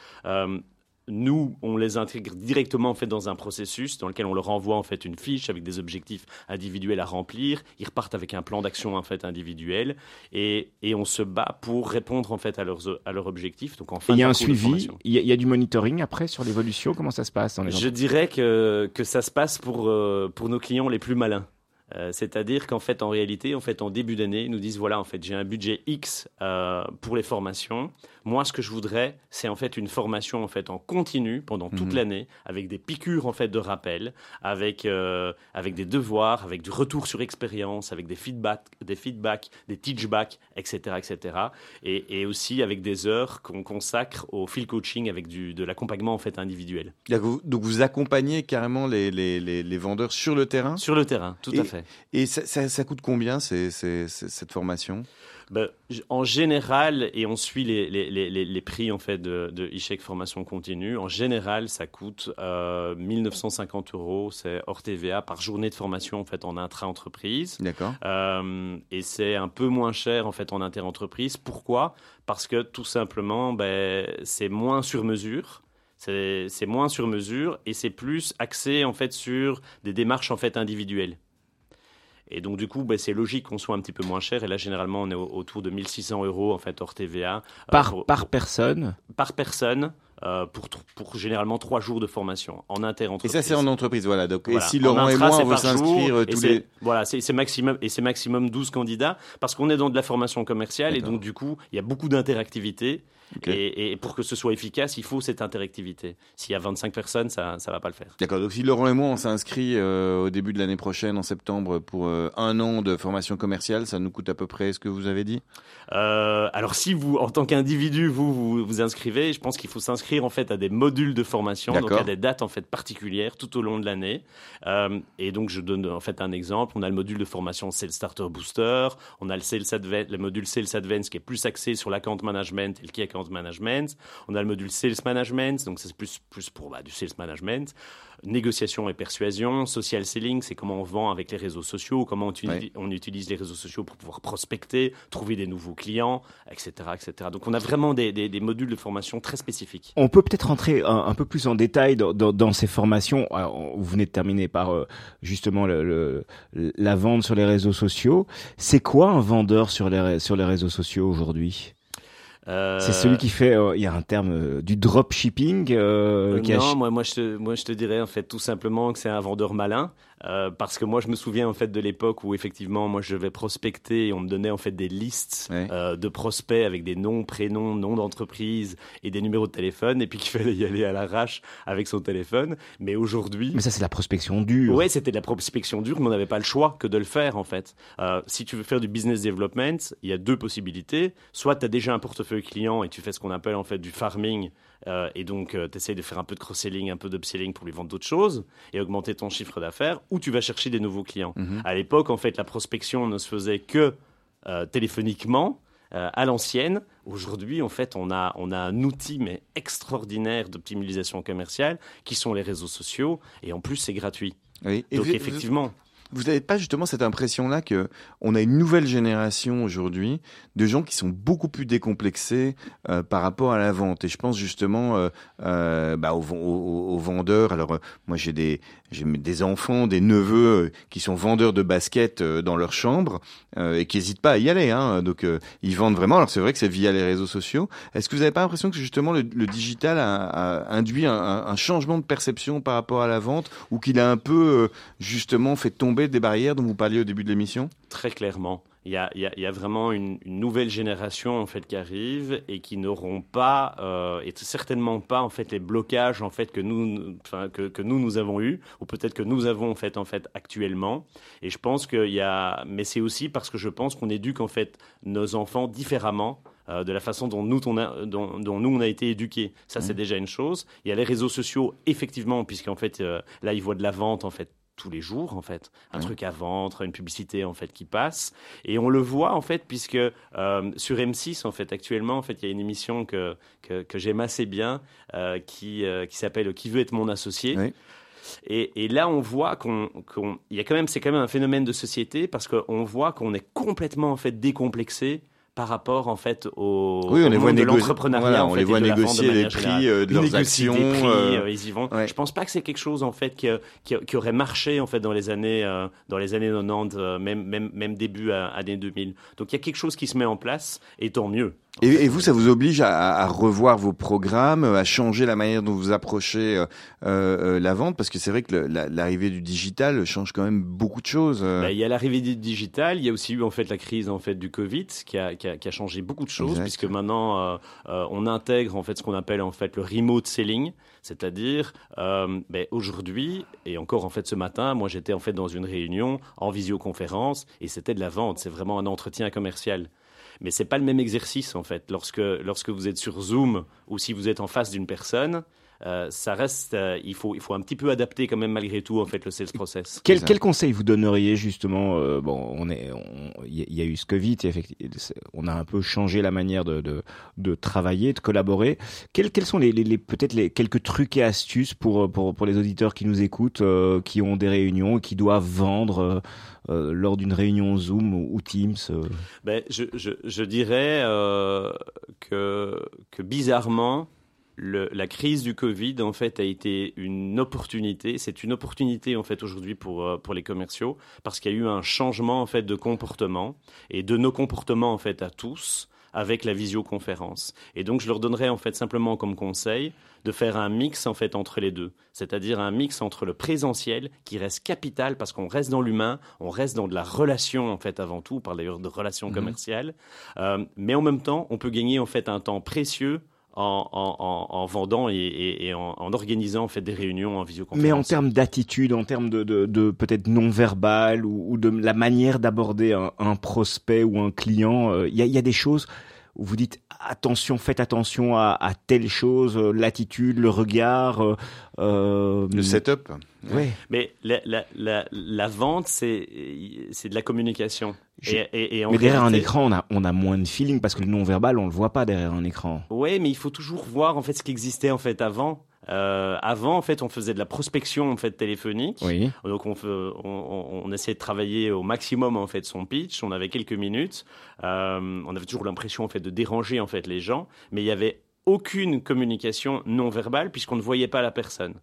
Nous, on les intègre directement en fait dans un processus dans lequel on leur envoie en fait une fiche avec des objectifs individuels à remplir. Ils repartent avec un plan d'action en fait individuel et, et on se bat pour répondre en fait à leurs à leurs objectifs. Donc en fin il y a un suivi, il y, a- il y a du monitoring après sur l'évolution? Comment ça se passe dans les Je dirais que, que ça se passe pour, euh, pour nos clients les plus malins. Euh, C'est-à-dire qu'en fait, en réalité, en fait, en début d'année, ils nous disent voilà, en fait, j'ai un budget X euh, pour les formations. Moi, ce que je voudrais, c'est en fait une formation en fait en continu pendant toute Mhm. l'année, avec des piqûres en fait de rappel, avec euh, avec des devoirs, avec du retour sur expérience, avec des feedbacks, des feedbacks, des teachbacks, etc., etc. Et, et aussi avec des heures qu'on consacre au field coaching avec du, de l'accompagnement en fait individuel. Donc vous, accompagnez carrément les, les, les, les vendeurs sur le terrain? Sur le terrain, tout Et- à fait. Et ça, ça, ça coûte combien cette formation? J- en général, et on suit les, les, les, les- les prix en fait de, de formation continue, en général, ça coûte euh, 1950 euros, c'est hors TVA par journée de formation en fait en intra-entreprise. D'accord. Euh, et c'est un peu moins cher en fait en inter-entreprise. Pourquoi? Parce que tout simplement, ben, c'est moins sur mesure. C'est moins sur mesure et c'est plus axé en fait sur des démarches en fait individuelles. Et donc du coup, ben, c'est logique qu'on soit un petit peu moins cher. Et là, généralement, on est au- autour de 1600 euros en fait hors TVA euh, par, pour- par personne. par personne euh, pour, pour généralement trois jours de formation en Et inter-entreprise. ça, c'est en entreprise, voilà. Donc, Voilà. Et si En Laurent et moi, on veut s'inscrire euh, et tous les. Voilà, c'est maximum, et c'est maximum 12 candidats, parce qu'on est dans de la formation commerciale, et donc du coup, il y a beaucoup d'interactivité. Et, et pour que ce soit efficace, il faut cette interactivité. S'il y a 25 personnes, ça ne va pas le faire. D'accord. Donc, si Laurent et moi, on s'inscrit euh, au début de l'année prochaine, en septembre, pour euh, un an de formation commerciale, ça nous coûte à peu près ce que vous avez dit? Euh, alors si vous, en tant qu'individu, vous, vous vous inscrivez, je pense qu'il faut s'inscrire en fait à des modules de formation, donc à des dates en fait particulières tout au long de l'année. Et donc je donne en fait un exemple. On a le module de formation Sales Starter Booster, on a le Sales le module Sales Advance qui est plus axé sur l'account management et le key account management. On a le module Sales Management, donc c'est plus plus pour bah, du sales management. Négociation et persuasion, social selling, c'est comment on vend avec les réseaux sociaux, comment on, utilise- Ouais. on utilise les réseaux sociaux pour pouvoir prospecter, trouver des nouveaux clients, etc. etc. Donc on a vraiment des, des- des modules de formation très spécifiques. On peut peut-être rentrer un, un peu plus en détail dans, dans- dans ces formations. Alors, vous venez de terminer par euh, justement le, le- la vente sur les réseaux sociaux. C'est quoi un vendeur sur les, ré- sur les réseaux sociaux aujourd'hui? Euh, C'est celui qui fait, euh, il y a un terme euh, du dropshipping. Euh, a non, moi, moi, je te, moi je te dirais en fait tout simplement que c'est un vendeur malin. Euh, parce que moi, je me souviens en fait de l'époque où effectivement, moi, je vais prospecter et on me donnait en fait des listes Ouais. euh, de prospects avec des noms, prénoms, noms d'entreprise et des numéros de téléphone, et puis qu'il fallait y aller à l'arrache avec son téléphone. Mais aujourd'hui, Mais ça, c'est la prospection dure. Ouais, c'était de la prospection dure, mais on n'avait pas le choix que de le faire en fait. Euh, si tu veux faire du business development, il y a deux possibilités. Soit tu as déjà un portefeuille client et tu fais ce qu'on appelle en fait du farming, euh, et donc tu essayes de faire un peu de cross-selling, un peu d'upselling pour lui vendre d'autres choses et augmenter ton chiffre d'affaires, ou tu vas chercher des nouveaux clients. À l'époque, en fait, la prospection ne se faisait que euh, téléphoniquement. euh, à l'ancienne, aujourd'hui, en fait, on a, on a un outil mais extraordinaire d'optimisation commerciale qui sont les réseaux sociaux et en plus c'est gratuit. Oui. Donc effectivement, Vous n'avez pas justement cette impression-là que on a une nouvelle génération aujourd'hui de gens qui sont beaucoup plus décomplexés euh, par rapport à la vente? Et je pense justement euh, euh, bah, aux, ven- aux- aux vendeurs. Alors moi j'ai des enfants, des neveux qui sont vendeurs de baskets dans leur chambre et qui n'hésitent pas à y aller. Hein. Donc ils vendent vraiment. Alors c'est vrai que c'est via les réseaux sociaux. Est-ce que vous n'avez pas l'impression que justement le, digital a, induit un, changement de perception par rapport à la vente ou qu'il a un peu justement fait tomber des barrières dont vous parliez au début de l'émission très clairement. Il y a, il y a- il y a vraiment une, une nouvelle génération en fait qui arrive et qui n'auront pas euh, et certainement pas en fait les blocages en fait que nous enfin que, que nous nous avons eu ou peut-être que nous avons en fait en fait actuellement et je pense qu'il y a mais c'est aussi parce que je pense qu'on éduque en fait nos enfants différemment euh, de la façon dont nous, on a, dont, dont nous on a été éduqués. Ça, c'est déjà une chose. Il y a les réseaux sociaux, effectivement, puisqu'en fait, euh, là, ils voient de la vente, en fait, tous les jours, en fait. Un Ouais. truc à vendre, une publicité, en fait, qui passe. Et on le voit, en fait, puisque euh, sur M6, en fait, actuellement, en fait, il y a une émission que, que, que j'aime assez bien, euh, qui, euh, qui s'appelle Qui veut être mon associé et, et là, on voit qu'on, qu'on- il y a quand même, c'est quand même un phénomène de société parce qu'on voit qu'on est complètement en fait décomplexé par rapport en fait au, Oui, on au les voit monde de l'entrepreneuriat. voilà, on fait, les voit négocier les prix, euh, de leurs actions, des prix, euh, euh, ils y vont. ouais. Je pense pas que c'est quelque chose en fait qui, qui, qui aurait marché en fait dans les années euh, dans les années 90, euh, même même même début à, années 2000. Donc il y a quelque chose qui se met en place et tant mieux. Et, et vous, ça vous oblige à, à revoir vos programmes, à changer la manière dont vous approchez euh, euh, la vente, parce que c'est vrai que la- l'arrivée du digital change quand même beaucoup de choses. euh. Bah, il y a l'arrivée du digital, il y a aussi eu en fait la crise en fait du Covid qui a, qui a, qui a changé beaucoup de choses Exact. puisque maintenant euh, euh, on intègre en fait ce qu'on appelle en fait le remote selling, c'est-à-dire euh, ben, aujourd'hui et encore en fait ce matin, moi j'étais en fait dans une réunion en visioconférence et c'était de la vente, c'est vraiment un entretien commercial. Mais c'est pas le même exercice en fait lorsque lorsque vous êtes sur Zoom ou si vous êtes en face d'une personne. Euh, ça reste, euh, il faut, il faut un petit peu adapter quand même malgré tout en fait le sales process. Quel, quel conseil vous donneriez justement euh, Bon, on est, il y, a- il y a eu ce Covid, et effectivement, on a un peu changé la manière de, de, de travailler, de collaborer. Quels, quels sont les, les, les- peut-être les quelques trucs et astuces pour pour, pour les auditeurs qui nous écoutent, euh, qui ont des réunions, qui doivent vendre lors d'une réunion Zoom ou, ou Teams euh? Ben, je, je, je dirais euh, que, que bizarrement, le, la crise du Covid en fait a été une opportunité. C'est une opportunité en fait aujourd'hui pour euh, pour les commerciaux parce qu'il y a eu un changement en fait de comportement et de nos comportements en fait à tous avec la visioconférence. Et donc je leur donnerais en fait simplement comme conseil de faire un mix en fait entre les deux, c'est-à-dire un mix entre le présentiel qui reste capital parce qu'on reste dans l'humain, on reste dans de la relation en fait avant tout, on parle d'ailleurs de relations commerciales, euh, mais en même temps on peut gagner en fait un temps précieux en, en, en, en vendant et, et, et en, en organisant en fait des réunions en visioconférence. Mais en termes d'attitude, en termes de, de, de peut-être non verbal ou, ou de la manière d'aborder un, un prospect ou un client, euh, il y, a, y a des choses où vous dites attention, faites attention à, à telle chose, euh, l'attitude, le regard, euh, euh, Le setup. Ouais. Mais la, la, la, la vente, c'est c'est de la communication. Je- Et, et, et en Mais derrière un écran, on a, on a moins de feeling parce que le non verbal, on le voit pas derrière un écran. Ouais, mais il faut toujours voir en fait ce qui existait en fait avant. Euh, avant, en fait, on faisait de la prospection en fait téléphonique. Oui. Donc on essayait de travailler au maximum en fait son pitch. On avait quelques minutes. Euh, on avait toujours l'impression en fait de déranger en fait les gens, mais il y avait aucune communication non verbale puisqu'on ne voyait pas la personne.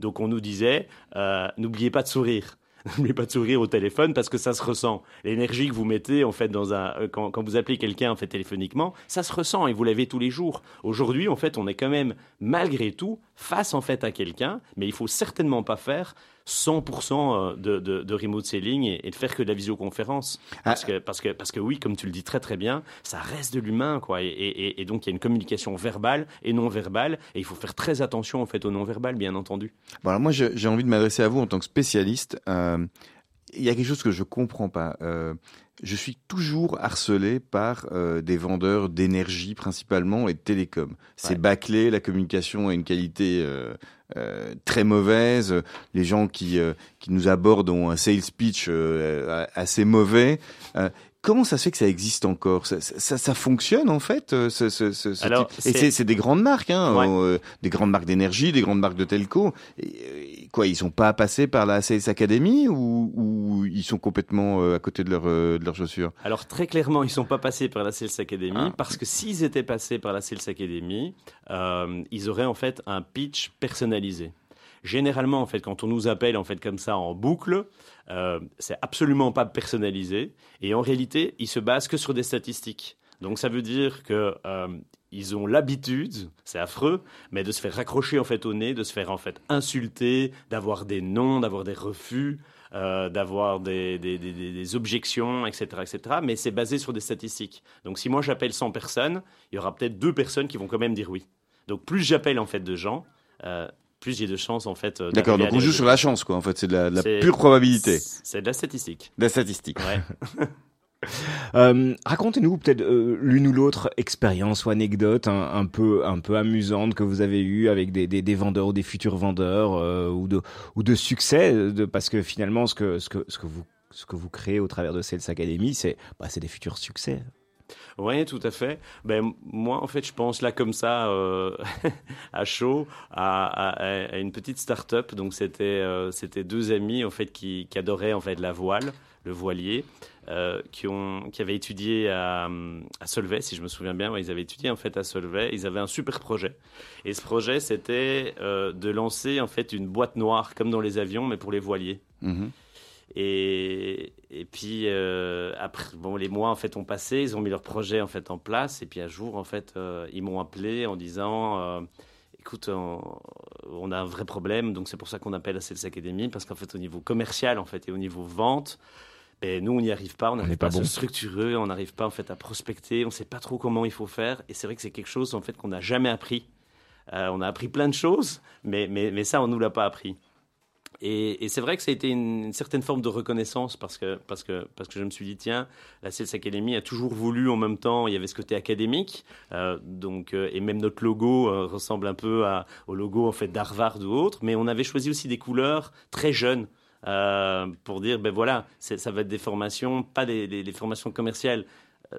Donc on nous disait euh, n'oubliez pas de sourire. N'oubliez pas de sourire au téléphone parce que ça se ressent. L'énergie que vous mettez en fait dans un euh, quand, quand vous appelez quelqu'un en fait téléphoniquement, ça se ressent et vous l'avez tous les jours. Aujourd'hui, en fait, on est quand même malgré tout face en fait à quelqu'un, mais il faut certainement pas faire 100% de, de, de, remote selling et, de faire que de la visioconférence. Parce, ah. que, parce, que, parce que oui, comme tu le dis très très bien, ça reste de l'humain. quoi. Et, et, et, donc il y a une communication verbale et non verbale. Et il faut faire très attention en fait au non verbal, bien entendu. Bon, alors moi j'ai envie de m'adresser à vous en tant que spécialiste. Euh, il y a quelque chose que je comprends pas. Euh, je suis toujours harcelé par euh, des vendeurs d'énergie principalement et de télécom. C'est bâclé, la communication a une qualité euh, euh, très mauvaise. Les gens qui, qui nous abordent ont un sales pitch assez mauvais. Comment ça se fait que ça existe encore? Ça, ça, ça, fonctionne en fait euh, ce, ce, ce Alors, Et c'est des grandes marques, hein, euh, des grandes marques d'énergie, des grandes marques de telco. Et, quoi, ils sont pas passés par la Sales Academy ou, ou ils sont complètement euh, à côté de leur de leurs chaussures? Alors très clairement, ils sont pas passés par la Sales Academy ah. parce que s'ils étaient passés par la Sales Academy, euh, ils auraient en fait un pitch personnalisé. Généralement, en fait, quand on nous appelle en fait comme ça en boucle, euh, c'est absolument pas personnalisé. Et en réalité, ils se basent que sur des statistiques. Donc ça veut dire que euh, ils ont l'habitude, c'est affreux, mais de se faire raccrocher en fait au nez, de se faire en fait insulter, d'avoir des noms, d'avoir des refus, euh, d'avoir des, objections, etc., etc. Mais c'est basé sur des statistiques. Donc si moi j'appelle 100 personnes, il y aura peut-être deux personnes qui vont quand même dire oui. Donc plus j'appelle en fait de gens, plus j'ai de chances en fait. Euh, D'accord, donc on joue sur la chance quoi. En fait, c'est de la, pure probabilité. C'est de la statistique. De la statistique. Ouais. euh, Racontez-nous peut-être euh, l'une ou l'autre expérience ou anecdote un, peu un peu amusante que vous avez eue avec des, des, des vendeurs ou des futurs vendeurs euh, ou de ou de succès de, parce que finalement ce que ce que ce que vous ce que vous créez au travers de Sales Academy c'est bah, c'est des futurs succès. Oui, tout à fait. Ben, moi, en fait, je pense là comme ça, euh, à chaud, à, à, à, une petite start-up. Donc, c'était euh, c'était deux amis, en fait, qui, qui, adoraient, en fait, la voile, le voilier, euh, qui, ont, qui avaient étudié à, à Solvay, si je me souviens bien. Ouais, ils avaient étudié, en fait, à Solvay. Ils avaient un super projet. Et ce projet, c'était de lancer, en fait, une boîte noire, comme dans les avions, mais pour les voiliers. Mm-hmm. Et, et puis euh, après, bon, les mois en fait ont passé, ils ont mis leur projet en fait en place. Et puis un jour en fait, euh, ils m'ont appelé en disant, euh, écoute, on, a un vrai problème, donc c'est pour ça qu'on appelle la Sales Academy parce qu'en fait au niveau commercial en fait et au niveau vente, ben, nous on n'y arrive pas, on n'arrive pas, pas, à se structurer, on n'arrive pas en fait à prospecter, on ne sait pas trop comment il faut faire. Et c'est vrai que c'est quelque chose en fait qu'on n'a jamais appris. on a appris plein de choses, mais, mais, mais ça on nous l'a pas appris. Et, c'est vrai que ça a été une, certaine forme de reconnaissance parce que, parce, que, parce que je me suis dit, tiens, la Sales Academy a toujours voulu en même temps, il y avait ce côté académique, euh, donc, euh, et même notre logo euh, ressemble un peu au logo en fait, d'Harvard ou autre, mais on avait choisi aussi des couleurs très jeunes. Pour dire, ben voilà, ça va être des formations, pas des, des formations commerciales,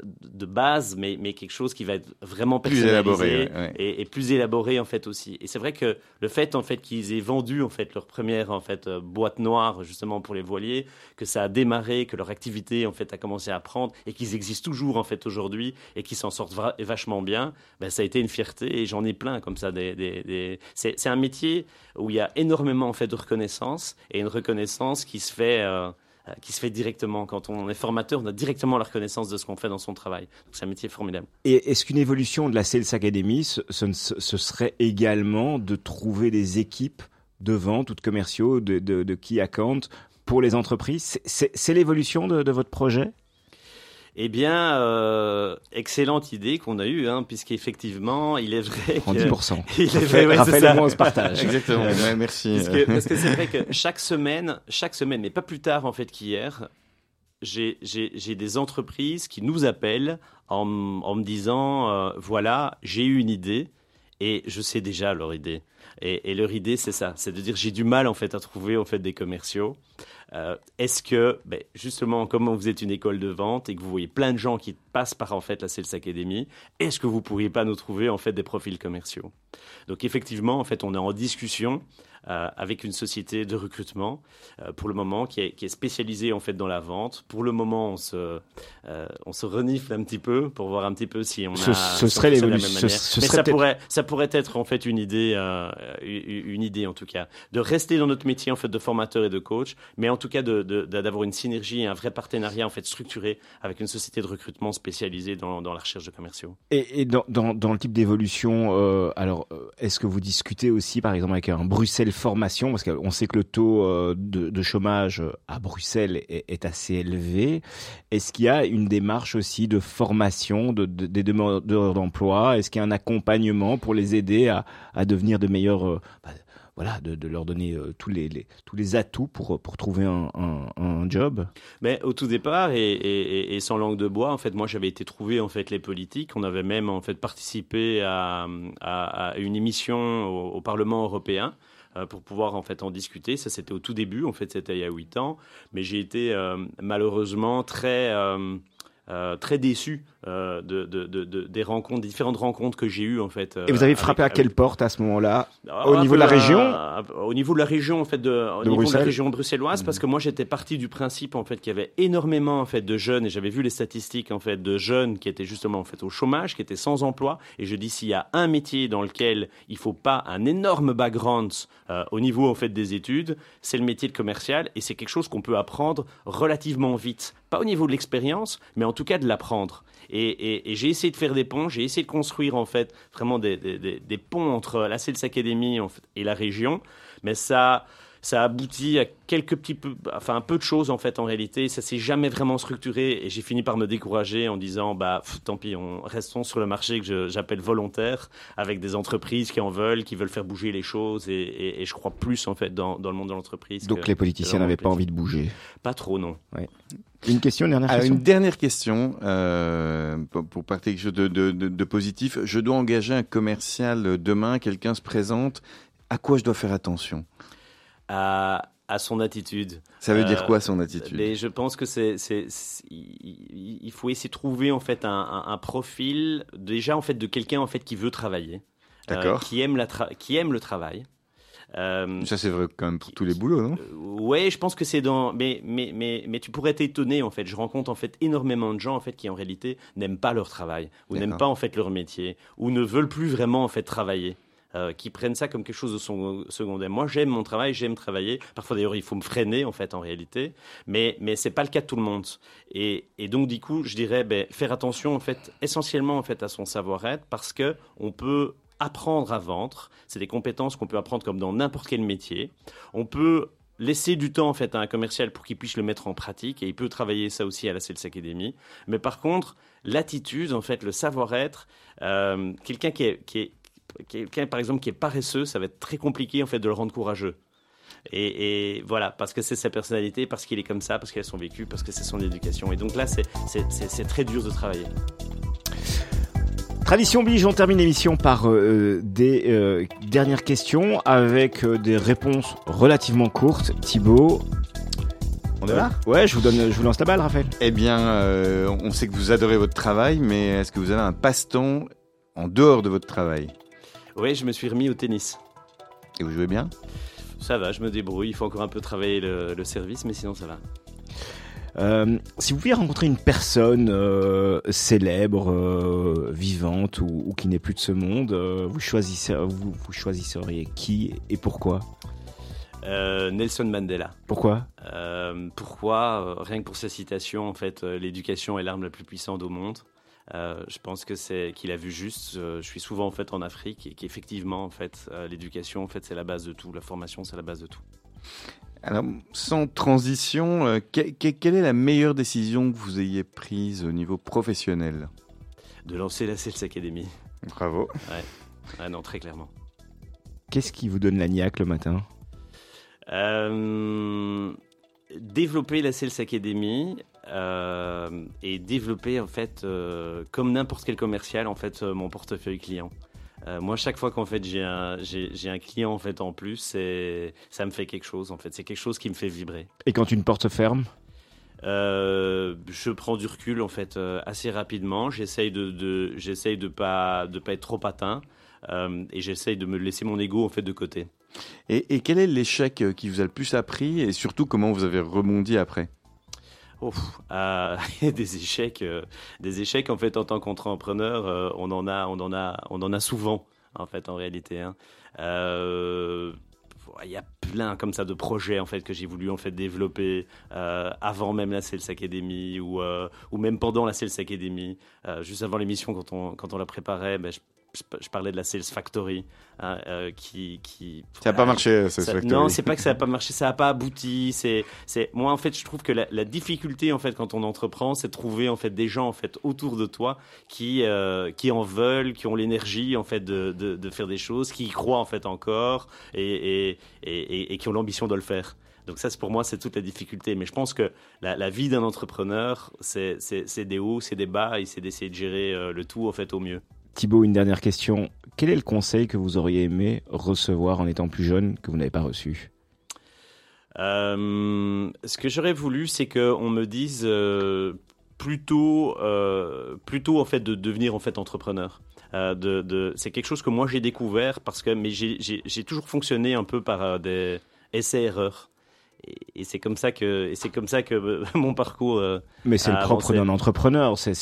de base, mais, mais quelque chose qui va être vraiment plus élaboré et, et, plus élaboré en fait aussi. Et c'est vrai que le fait en fait qu'ils aient vendu en fait leur première en fait euh, boîte noire justement pour les voiliers, que ça a démarré, que leur activité en fait a commencé à prendre et qu'ils existent toujours en fait aujourd'hui et qu'ils s'en sortent vachement bien, ben, ça a été une fierté et j'en ai plein comme ça. Des, des, des... C'est un métier où il y a énormément en fait de reconnaissance et une reconnaissance qui se fait euh, qui se fait directement. Quand on est formateur, on a directement la reconnaissance de ce qu'on fait dans son travail. C'est un métier formidable. Et est-ce qu'une évolution de la Sales Academy, ce, serait également de trouver des équipes de vente ou de commerciaux, de, de, de key account pour les entreprises? C'est l'évolution de votre projet? Eh bien, euh, excellente idée qu'on a eue, hein, puisqu'effectivement, il est vrai que... 10%. Il est vrai, ouais, Raphaël et moi, on se partage. Exactement, ouais, merci. Parce que, parce que c'est vrai que chaque semaine, chaque semaine, mais pas plus tard en fait qu'hier, j'ai des entreprises qui nous appellent en, en me disant, euh, voilà, j'ai eu une idée et je sais déjà leur idée. Et, et leur idée, c'est ça, c'est de dire j'ai du mal en fait à trouver en fait des commerciaux. Euh, Est-ce que, ben, justement, comme vous êtes une école de vente et que vous voyez plein de gens qui passent par en fait la Sales Academy, est-ce que vous pourriez pas nous trouver en fait des profils commerciaux? Donc effectivement, en fait, on est en discussion avec une société de recrutement euh, pour le moment qui est, qui est, spécialisée en fait dans la vente. Pour le moment, on se, euh, on se renifle un petit peu pour voir un petit peu si on ce, a. Ce serait l'évolution. Mais ça pourrait, ça pourrait être en fait une idée, euh, une idée en tout cas, de rester dans notre métier en fait de formateur et de coach, mais en tout cas d'avoir de, de, une synergie et un vrai partenariat en fait structuré avec une société de recrutement spécialisée dans, dans la recherche de commerciaux. Et, et dans, dans, dans, le type d'évolution, euh, alors est-ce que vous discutez aussi par exemple avec un Bruxelles formations Parce qu'on sait que le taux euh, de, chômage à Bruxelles est, assez élevé. Est-ce qu'il y a une démarche aussi de formation de, des demandeurs d'emploi? Est-ce qu'il y a un accompagnement pour les aider à, devenir de meilleurs... Euh, bah, voilà, de, leur donner euh, tous, les, tous les atouts pour, pour trouver un, job? Mais au tout départ, et, sans langue de bois, en fait, moi j'avais été trouver en fait les politiques. On avait même en fait participé à, une émission au, Parlement européen euh, pour pouvoir en fait en discuter. Ça, c'était au tout début, en fait, c'était il y a huit ans. Mais j'ai été euh, malheureusement très euh, très déçu euh, de, de, de, des rencontres, différentes rencontres que j'ai eues en fait. et vous avez frappé à quelle porte à ce moment-là? Ah, Au niveau de la région? Au niveau de la région en fait, de, au niveau de la région bruxelloise, parce que moi j'étais parti du principe en fait qu'il y avait énormément en fait de jeunes et j'avais vu les statistiques en fait de jeunes qui étaient justement en fait au chômage, qui étaient sans emploi. Et je dis s'il y a un métier dans lequel il faut pas un énorme background euh, au niveau en fait des études, c'est le métier de commercial et c'est quelque chose qu'on peut apprendre relativement vite pas au niveau de l'expérience, mais en tout cas de l'apprendre. Et, j'ai essayé de faire des ponts, j'ai essayé de construire en fait vraiment des, ponts entre la Sales Academy et la région, mais ça, ça aboutit à quelques petits peu, enfin un peu de choses en fait en réalité. Ça s'est jamais vraiment structuré et j'ai fini par me décourager en disant bah tant pis, on restons sur le marché que j'appelle volontaire avec des entreprises qui en veulent, qui veulent faire bouger les choses et, je crois plus en fait dans, le monde de l'entreprise. Donc les politiciens n'avaient pas envie de bouger. Pas trop non. Une question, une dernière question. Une dernière question euh, pour, partir quelque chose de, de positif. Je dois engager un commercial demain. Quelqu'un se présente. À quoi je dois faire attention? À, à son attitude. Ça veut dire quoi son attitude? mais Je pense que c'est, il faut essayer de trouver en fait un, un, profil déjà en fait de quelqu'un en fait qui veut travailler, euh, qui aime la qui aime le travail. Euh, ça c'est vrai quand même pour tous les boulots, non? euh, Ouais, je pense que c'est dans. Mais mais mais mais tu pourrais t'étonner en fait. Je rencontre en fait énormément de gens en fait qui en réalité n'aiment pas leur travail ou n'aiment pas en fait leur métier ou ne veulent plus vraiment en fait travailler. Euh, qui prennent ça comme quelque chose de secondaire. Moi, j'aime mon travail, j'aime travailler. Parfois, d'ailleurs, il faut me freiner, en fait, en réalité. Mais, mais ce n'est pas le cas de tout le monde. Et, et donc, du coup, je dirais, ben, faire attention, en fait, essentiellement, en fait, à son savoir-être, parce que on peut apprendre à vendre. C'est des compétences qu'on peut apprendre comme dans n'importe quel métier. On peut laisser du temps en fait à un commercial pour qu'il puisse le mettre en pratique et il peut travailler ça aussi à la Sales Academy. Mais par contre, l'attitude, en fait, le savoir-être, euh, quelqu'un qui est quelqu'un par exemple qui est paresseux, ça va être très compliqué en fait de le rendre courageux. Et, voilà, parce que c'est sa personnalité, parce qu'il est comme ça, parce qu'il a son vécu, parce que c'est son éducation. Et donc là, c'est très dur de travailler. Tradition oblige, on termine l'émission par euh, des euh, dernières questions avec euh, des réponses relativement courtes. Thibaut, on est là? Ouais, je vous donne, je vous lance la balle, Raphaël. Eh bien, on sait que vous adorez votre travail, mais est-ce que vous avez un passe-temps en dehors de votre travail? Oui, je me suis remis au tennis. Et vous jouez bien? Ça va, je me débrouille. Il faut encore un peu travailler le, service, mais sinon ça va. Euh, si vous pouviez rencontrer une personne euh, célèbre, euh, vivante ou, qui n'est plus de ce monde, vous, choisissez, vous, choisisseriez qui et pourquoi? Nelson Mandela. Pourquoi? Pourquoi? Rien que pour sa citation, en fait, l'éducation est l'arme la plus puissante au monde. Euh, je pense que c'est qu'il a vu juste. Euh, je suis souvent en fait en Afrique et qu'effectivement en fait euh, l'éducation en fait c'est la base de tout. La formation c'est la base de tout. Alors sans transition, quelle est la meilleure décision que vous ayez prise au niveau professionnel? De lancer la Sales Academy. Bravo. Ouais. non très clairement. Qu'est-ce qui vous donne la niaque le matin? Développer la Sales Academy, euh, et développer en fait euh, comme n'importe quel commercial en fait euh, mon portefeuille client. moi, chaque fois qu'en fait j'ai un j'ai un client en fait en plus, c'est ça me fait quelque chose en fait. C'est quelque chose qui me fait vibrer. Et quand une porte ferme? Je prends du recul en fait assez rapidement. J'essaye de, de j'essaye de pas de pas être trop atteint et j'essaye de me laisser mon ego en fait de côté. Et, et quel est l'échec qui vous a le plus appris? Et surtout comment vous avez rebondi après? Euh, des échecs, euh, des échecs en fait en tant qu'entrepreneur, euh, on en a, on en a, on en a souvent en fait en réalité. Hein. il y a plein comme ça de projets en fait que j'ai voulu en fait développer avant même la Sales Academy ou ou même pendant la Sales Academy, juste avant l'émission quand on quand on la préparait, ben, je parlais de la Sales Factory, hein, euh, qui, qui. Ça n'a pas marché, Sales ça- Factory. Non, c'est pas que ça n'a pas marché, ça n'a pas abouti. C'est, c'est. Moi, en fait, je trouve que la, la difficulté, en fait, quand on entreprend, c'est de trouver en fait des gens, en fait, autour de toi qui, euh, qui en veulent, qui ont l'énergie, en fait, de, de, de faire des choses, qui y croient en fait encore, et, et, et, qui ont l'ambition de le faire. Donc ça, pour moi, c'est toute la difficulté. Mais je pense que la, la vie d'un entrepreneur, c'est des hauts, c'est des bas, et c'est d'essayer de gérer euh, le tout, en fait, au mieux. Thibaut, une dernière question. Quel est le conseil que vous auriez aimé recevoir en étant plus jeune que vous n'avez pas reçu? Euh, ce que j'aurais voulu, c'est qu'on me dise euh, plutôt, euh, plutôt en fait de devenir en fait entrepreneur. C'est quelque chose que moi j'ai découvert parce que mais j'ai, toujours fonctionné un peu par des essais-erreurs. Et, et c'est comme ça que et c'est comme ça que euh, mon parcours. euh, Mais c'est le propre d'un entrepreneur, c'est-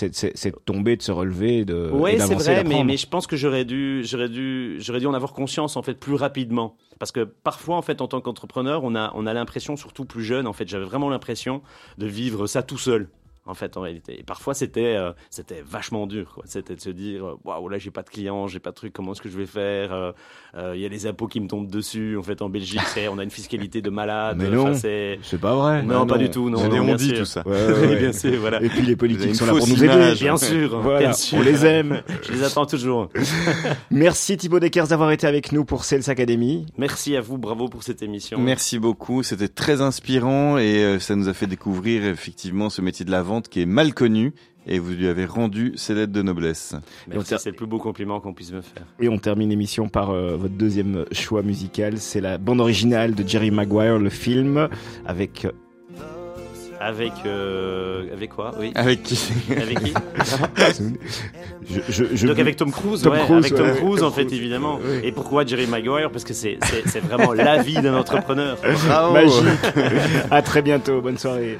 de tomber, de se relever, de Oui, et c'est vrai, mais, mais je pense que j'aurais dû, j'aurais dû, j'aurais dû en avoir conscience en fait plus rapidement, parce que parfois en fait en tant qu'entrepreneur, on a, on a l'impression, surtout plus jeune, en fait, j'avais vraiment l'impression de vivre ça tout seul. En fait, en réalité, et parfois c'était, euh, c'était vachement dur. quoi. C'était de se dire, euh, waouh, là j'ai pas de clients, j'ai pas de trucs, comment est-ce que je vais faire Euh, euh, Il y a les impôts qui me tombent dessus. En fait, en Belgique, on a une fiscalité de malade. Mais non. c'est, C'est pas vrai. non, pas du tout, non. Non, on-dit, sûr. tout ça. Ouais, ouais, Oui, ouais. bien sûr, voilà. Et puis les politiques sont là pour nous aider. Bien sûr, Voilà, bien sûr. on les aime. Je les attends toujours. Merci Thibaut Deckers d'avoir été avec nous pour Sales Academy. Merci à vous, bravo pour cette émission. Merci beaucoup, c'était très inspirant et ça nous a fait découvrir effectivement ce métier de la vente qui est mal connu et vous lui avez rendu ses lettres de noblesse. Merci, c'est le plus beau compliment qu'on puisse me faire. Et on termine l'émission par euh, votre deuxième choix musical. C'est la bande originale de Jerry Maguire, le film, avec euh, Avec, euh, avec quoi? Oui. Avec qui? Avec qui? Je, je, je- Donc avec Tom Cruise, Tom ouais, Cruise, avec Tom ouais, Cruise Tom en fait Cruise. évidemment. Ouais. Et pourquoi Jerry Maguire? Parce que c'est c'est- c'est vraiment la vie d'un entrepreneur. Bravo. Magique. à très bientôt. Bonne soirée.